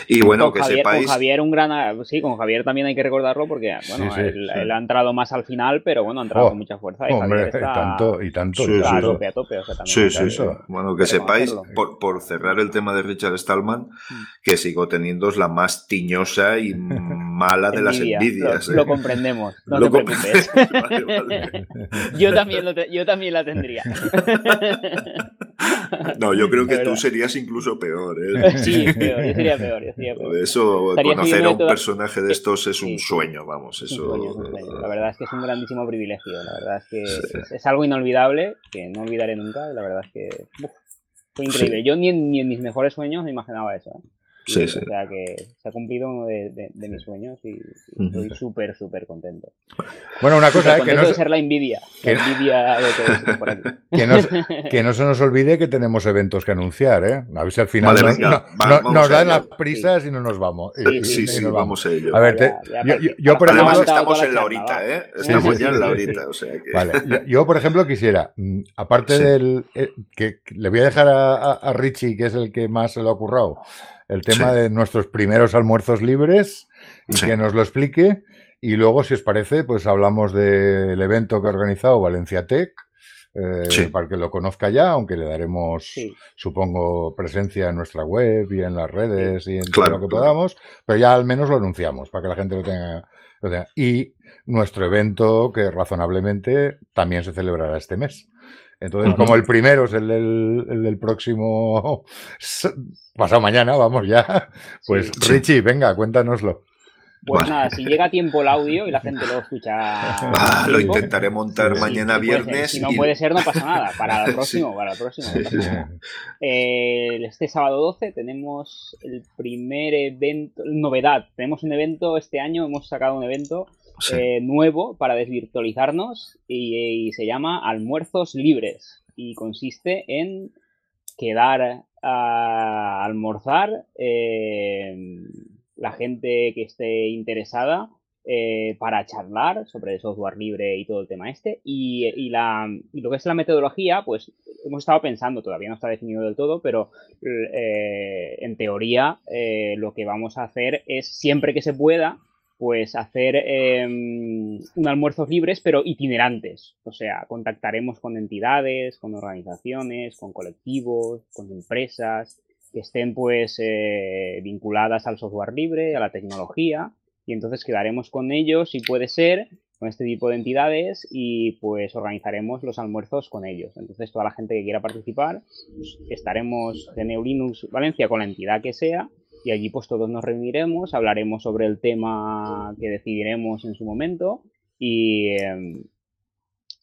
Y bueno, que sepáis... Con Javier un gran... Sí, con Javier también hay que recordarlo porque, bueno, él, ha entrado más al final, pero bueno, ha entrado con mucha fuerza. Y hombre, tanto, y tanto. a tope, a tope. sí, sí, sí. Bueno, que sepáis, por, por cerrar el tema de Richard Stallman, mm. que sigo teniendo es la más tiñosa y *laughs* mala de las envidias. Lo, ¿eh? comprendemos, no te preocupes. *laughs* yo, también yo también la tendría. no, yo creo que tú serías incluso peor. ¿eh? Sí, peor, yo sería peor. Yo sería peor. eso, conocer a un personaje de estos es un sueño, vamos. Eso... La verdad es que es un grandísimo privilegio. La verdad es que es, algo inolvidable, que no olvidaré nunca. La verdad es que fue increíble. Yo ni ni en mis mejores sueños me imaginaba eso. ¿eh? Sí, sí. O sea que se ha cumplido uno de, mis sueños y, estoy súper, súper contento. Bueno, una cosa es que no ser la envidia. Que, envidia de por aquí. *laughs* Que, no, *laughs* que, no, se nos olvide que tenemos eventos que anunciar, ¿eh? A ver si al final nos dan las prisas y no nos vamos. Sí, sí, sí, nos vamos a ello. A ver, yo, por ejemplo. estamos en la horita, ¿eh? Estamos ya en la horita, o sea que... Vale, yo, por ejemplo quisiera, mm, aparte del. Eh, que le voy a dejar a, a Richie, que es el que más se lo ha currado el tema de nuestros primeros almuerzos libres y que nos lo explique. Y luego, si os parece, pues hablamos del evento que ha organizado Valencia Tech. Eh, para que lo conozca ya, aunque le daremos, supongo, presencia en nuestra web y en las redes y en todo lo que podamos, pero ya al menos lo anunciamos para que la gente lo tenga, lo tenga. Y nuestro evento, que razonablemente también se celebrará este mes. Entonces, como el primero es el del, próximo *laughs* pasado mañana, vamos ya, *laughs* pues Richie, venga, cuéntanoslo. Pues nada, si llega a tiempo el audio y la gente lo escucha. *laughs* Ah, lo intentaré montar mañana viernes. Si no puede ser, no pasa nada. Para el próximo, para el próximo. Eh, este sábado 12 tenemos el primer evento, novedad. Tenemos un evento este año, hemos sacado un evento eh, nuevo para desvirtualizarnos y, se llama Almuerzos Libres y consiste en quedar a almorzar eh, la gente que esté interesada eh, para charlar sobre el software libre y todo el tema este. Y, la, lo que es la metodología, pues hemos estado pensando, todavía no está definido del todo, pero en teoría lo que vamos a hacer es siempre que se pueda pues hacer em, un almuerzos libres, pero itinerantes. O sea, contactaremos con entidades, con organizaciones, con colectivos, con empresas que estén pues eh, vinculadas al software libre, a la tecnología, y entonces quedaremos con ellos, si puede ser, con este tipo de entidades y pues organizaremos los almuerzos con ellos. Entonces toda la gente que quiera participar, pues, estaremos en Eulinux Valencia con la entidad que sea y allí pues todos nos reuniremos, hablaremos sobre el tema que decidiremos en su momento y, em,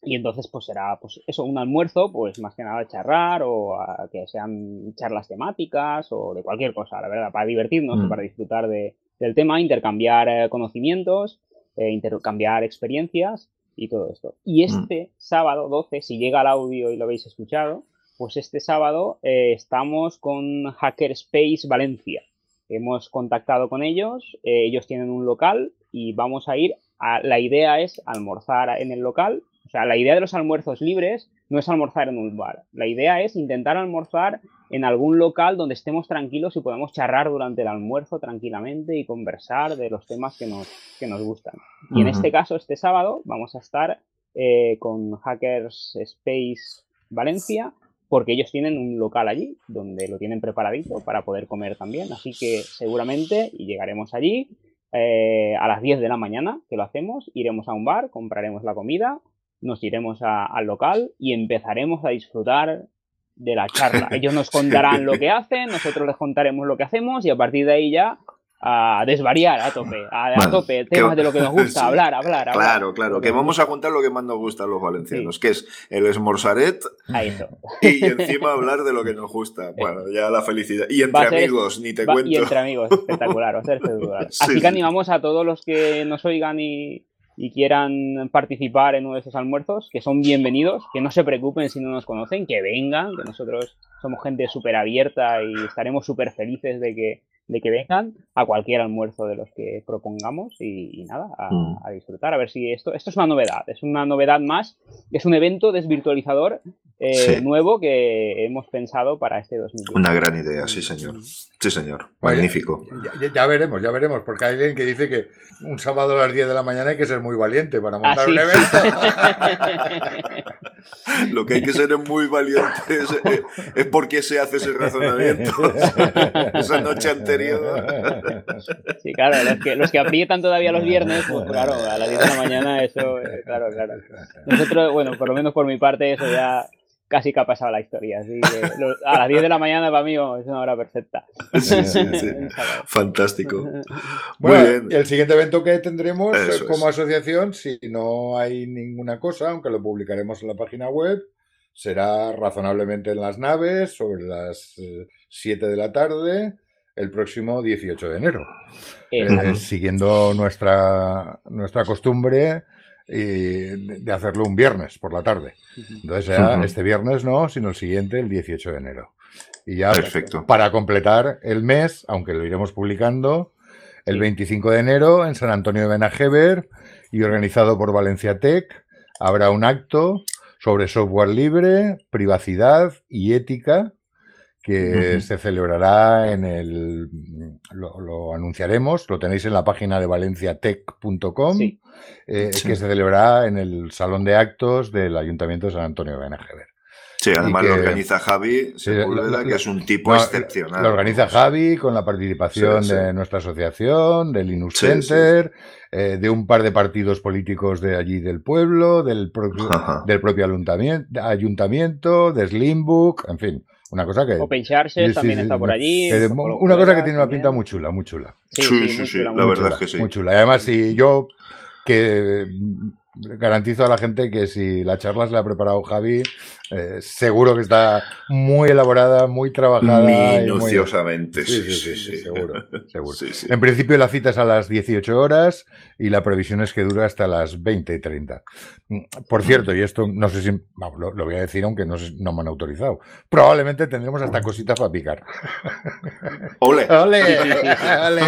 y entonces pues será pues eso, un almuerzo, pues más que nada charlar o que sean charlas temáticas o de cualquier cosa, la verdad, para divertirnos, mm. para disfrutar de, del tema, intercambiar eh, conocimientos, eh, intercambiar experiencias y todo esto. Y mm. este sábado 12, si llega el audio y lo habéis escuchado, pues este sábado eh, estamos con Hackerspace Valencia. Hemos contactado con ellos, eh, ellos tienen un local y vamos a ir. A, la idea es almorzar en el local. O sea, la idea de los almuerzos libres no es almorzar en un bar. La idea es intentar almorzar en algún local donde estemos tranquilos y podamos charlar durante el almuerzo tranquilamente y conversar de los temas que nos, que nos gustan. Y en este caso, este sábado, vamos a estar eh, con Hackers Space Valencia porque ellos tienen un local allí donde lo tienen preparadito para poder comer también. Así que seguramente llegaremos allí eh, a las 10 de la mañana, que lo hacemos, iremos a un bar, compraremos la comida, nos iremos al local y empezaremos a disfrutar de la charla. *laughs* Ellos nos contarán lo que hacen, nosotros les contaremos lo que hacemos y a partir de ahí ya a desvariar a tope, a, tope, temas de lo que nos *laughs* gusta, hablar, hablar, Claro, claro, que vamos a contar lo que más nos gusta a los valencianos, que es el esmorzaret y encima hablar de lo que nos gusta. Bueno, ya la felicidad. Y entre amigos, ni te cuento. Y entre amigos, espectacular, va a ser *laughs* Así que animamos a todos los que nos oigan y, y quieran participar en uno de esos almuerzos, que son bienvenidos, que no se preocupen si no nos conocen, que vengan, que nosotros somos gente súper abierta y estaremos súper felices de que de que vengan a cualquier almuerzo de los que propongamos y, nada, mm. a, disfrutar. A ver si esto, esto es una novedad, es una novedad más, es un evento desvirtualizador eh, nuevo que hemos pensado para este 2020. Una gran idea, sí señor. Sí señor, magnífico. Ya, veremos, ya veremos, porque hay alguien que dice que un sábado a las 10 de la mañana hay que ser muy valiente para montar ah, un evento. *laughs* Lo que hay que ser muy valiente es, es porque se hace ese razonamiento *laughs* esa noche anterior *laughs* Sí, claro, los que, los que aprietan todavía los viernes, pues claro, a las 10 de la mañana, eso, eh, claro, claro. Nosotros, bueno, por lo menos por mi parte, eso ya casi que ha pasado la historia. Así que a las 10 de la mañana para mí es una hora perfecta. Sí, sí, sí. *laughs* Fantástico. *laughs* Muy bien. Y el siguiente evento que tendremos como asociación, si no hay ninguna cosa, aunque lo publicaremos en la página web, será razonablemente en las naves sobre las 7 eh, de la tarde el próximo 18 de enero, eh, siguiendo nuestra, nuestra costumbre de hacerlo un viernes por la tarde. Entonces, este viernes no, sino el siguiente, el 18 de enero. Y ya Perfecto. para completar el mes, aunque lo iremos publicando, el 25 de enero en San Antonio de Benajever y organizado por Valencia Tech, habrá un acto sobre software libre, privacidad y ética que se celebrará en el, lo, anunciaremos, lo tenéis en la página de valenciatech.com, eh, que se celebrará en el Salón de Actos del Ayuntamiento de San Antonio de Benajever. Sí, además lo organiza Javi que es un tipo excepcional. Lo organiza Javi con la participación de nuestra asociación, del Linux Center, eh, de un par de partidos políticos de allí del pueblo, del propio, del propio ayuntamiento, ayuntamiento, de Slimbook, en fin. Una cosa que. Open también está por allí. una cosa que tiene una pinta muy chula, muy chula. Sí, sí, sí, la verdad es que sí. Muy chula. Y además, si yo que garantizo a la gente que si la charla se la ha preparado Javi, eh, seguro que está muy elaborada, muy trabajada. Minuciosamente, sí, sí, sí, seguro. *laughs* En principio la cita es a las 18 horas y la previsión es que dura hasta las 20 y 30. Por cierto, y esto no sé si, lo, voy a decir aunque no, no, me han autorizado, probablemente tendremos hasta cositas para picar. *laughs* ¡Ole! *laughs* ¡Ole! ¡Ole,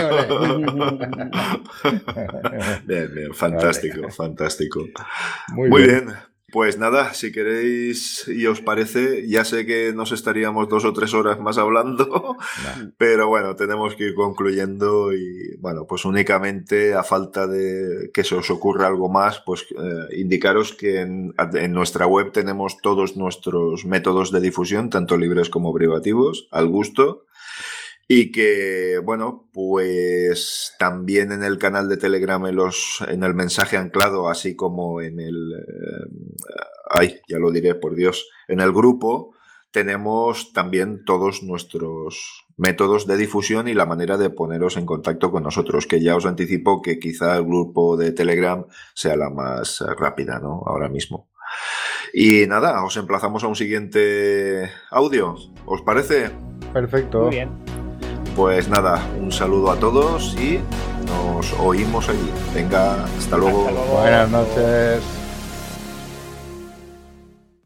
bien, bien, fantástico, fantástico. Muy, bien. Pues nada, si queréis y os parece, ya sé que nos estaríamos dos o tres horas más hablando, *laughs* pero bueno, tenemos que ir concluyendo y bueno, pues únicamente a falta de que se os ocurra algo más, pues eh, indicaros que en, en, nuestra web tenemos todos nuestros métodos de difusión, tanto libres como privativos, al gusto. Y que, bueno, pues también en el canal de Telegram, en, los, en el mensaje anclado, así como en el... Eh, ay, ya lo diré, por Dios, en el grupo, tenemos también todos nuestros métodos de difusión y la manera de poneros en contacto con nosotros, que ya os anticipo que quizá el grupo de Telegram sea la más rápida, ¿no? Ahora mismo. Y nada, os emplazamos a un siguiente audio. ¿Os parece? Perfecto. Muy bien. Pues nada, un saludo a todos y nos oímos allí. Venga, hasta luego. Buenas noches.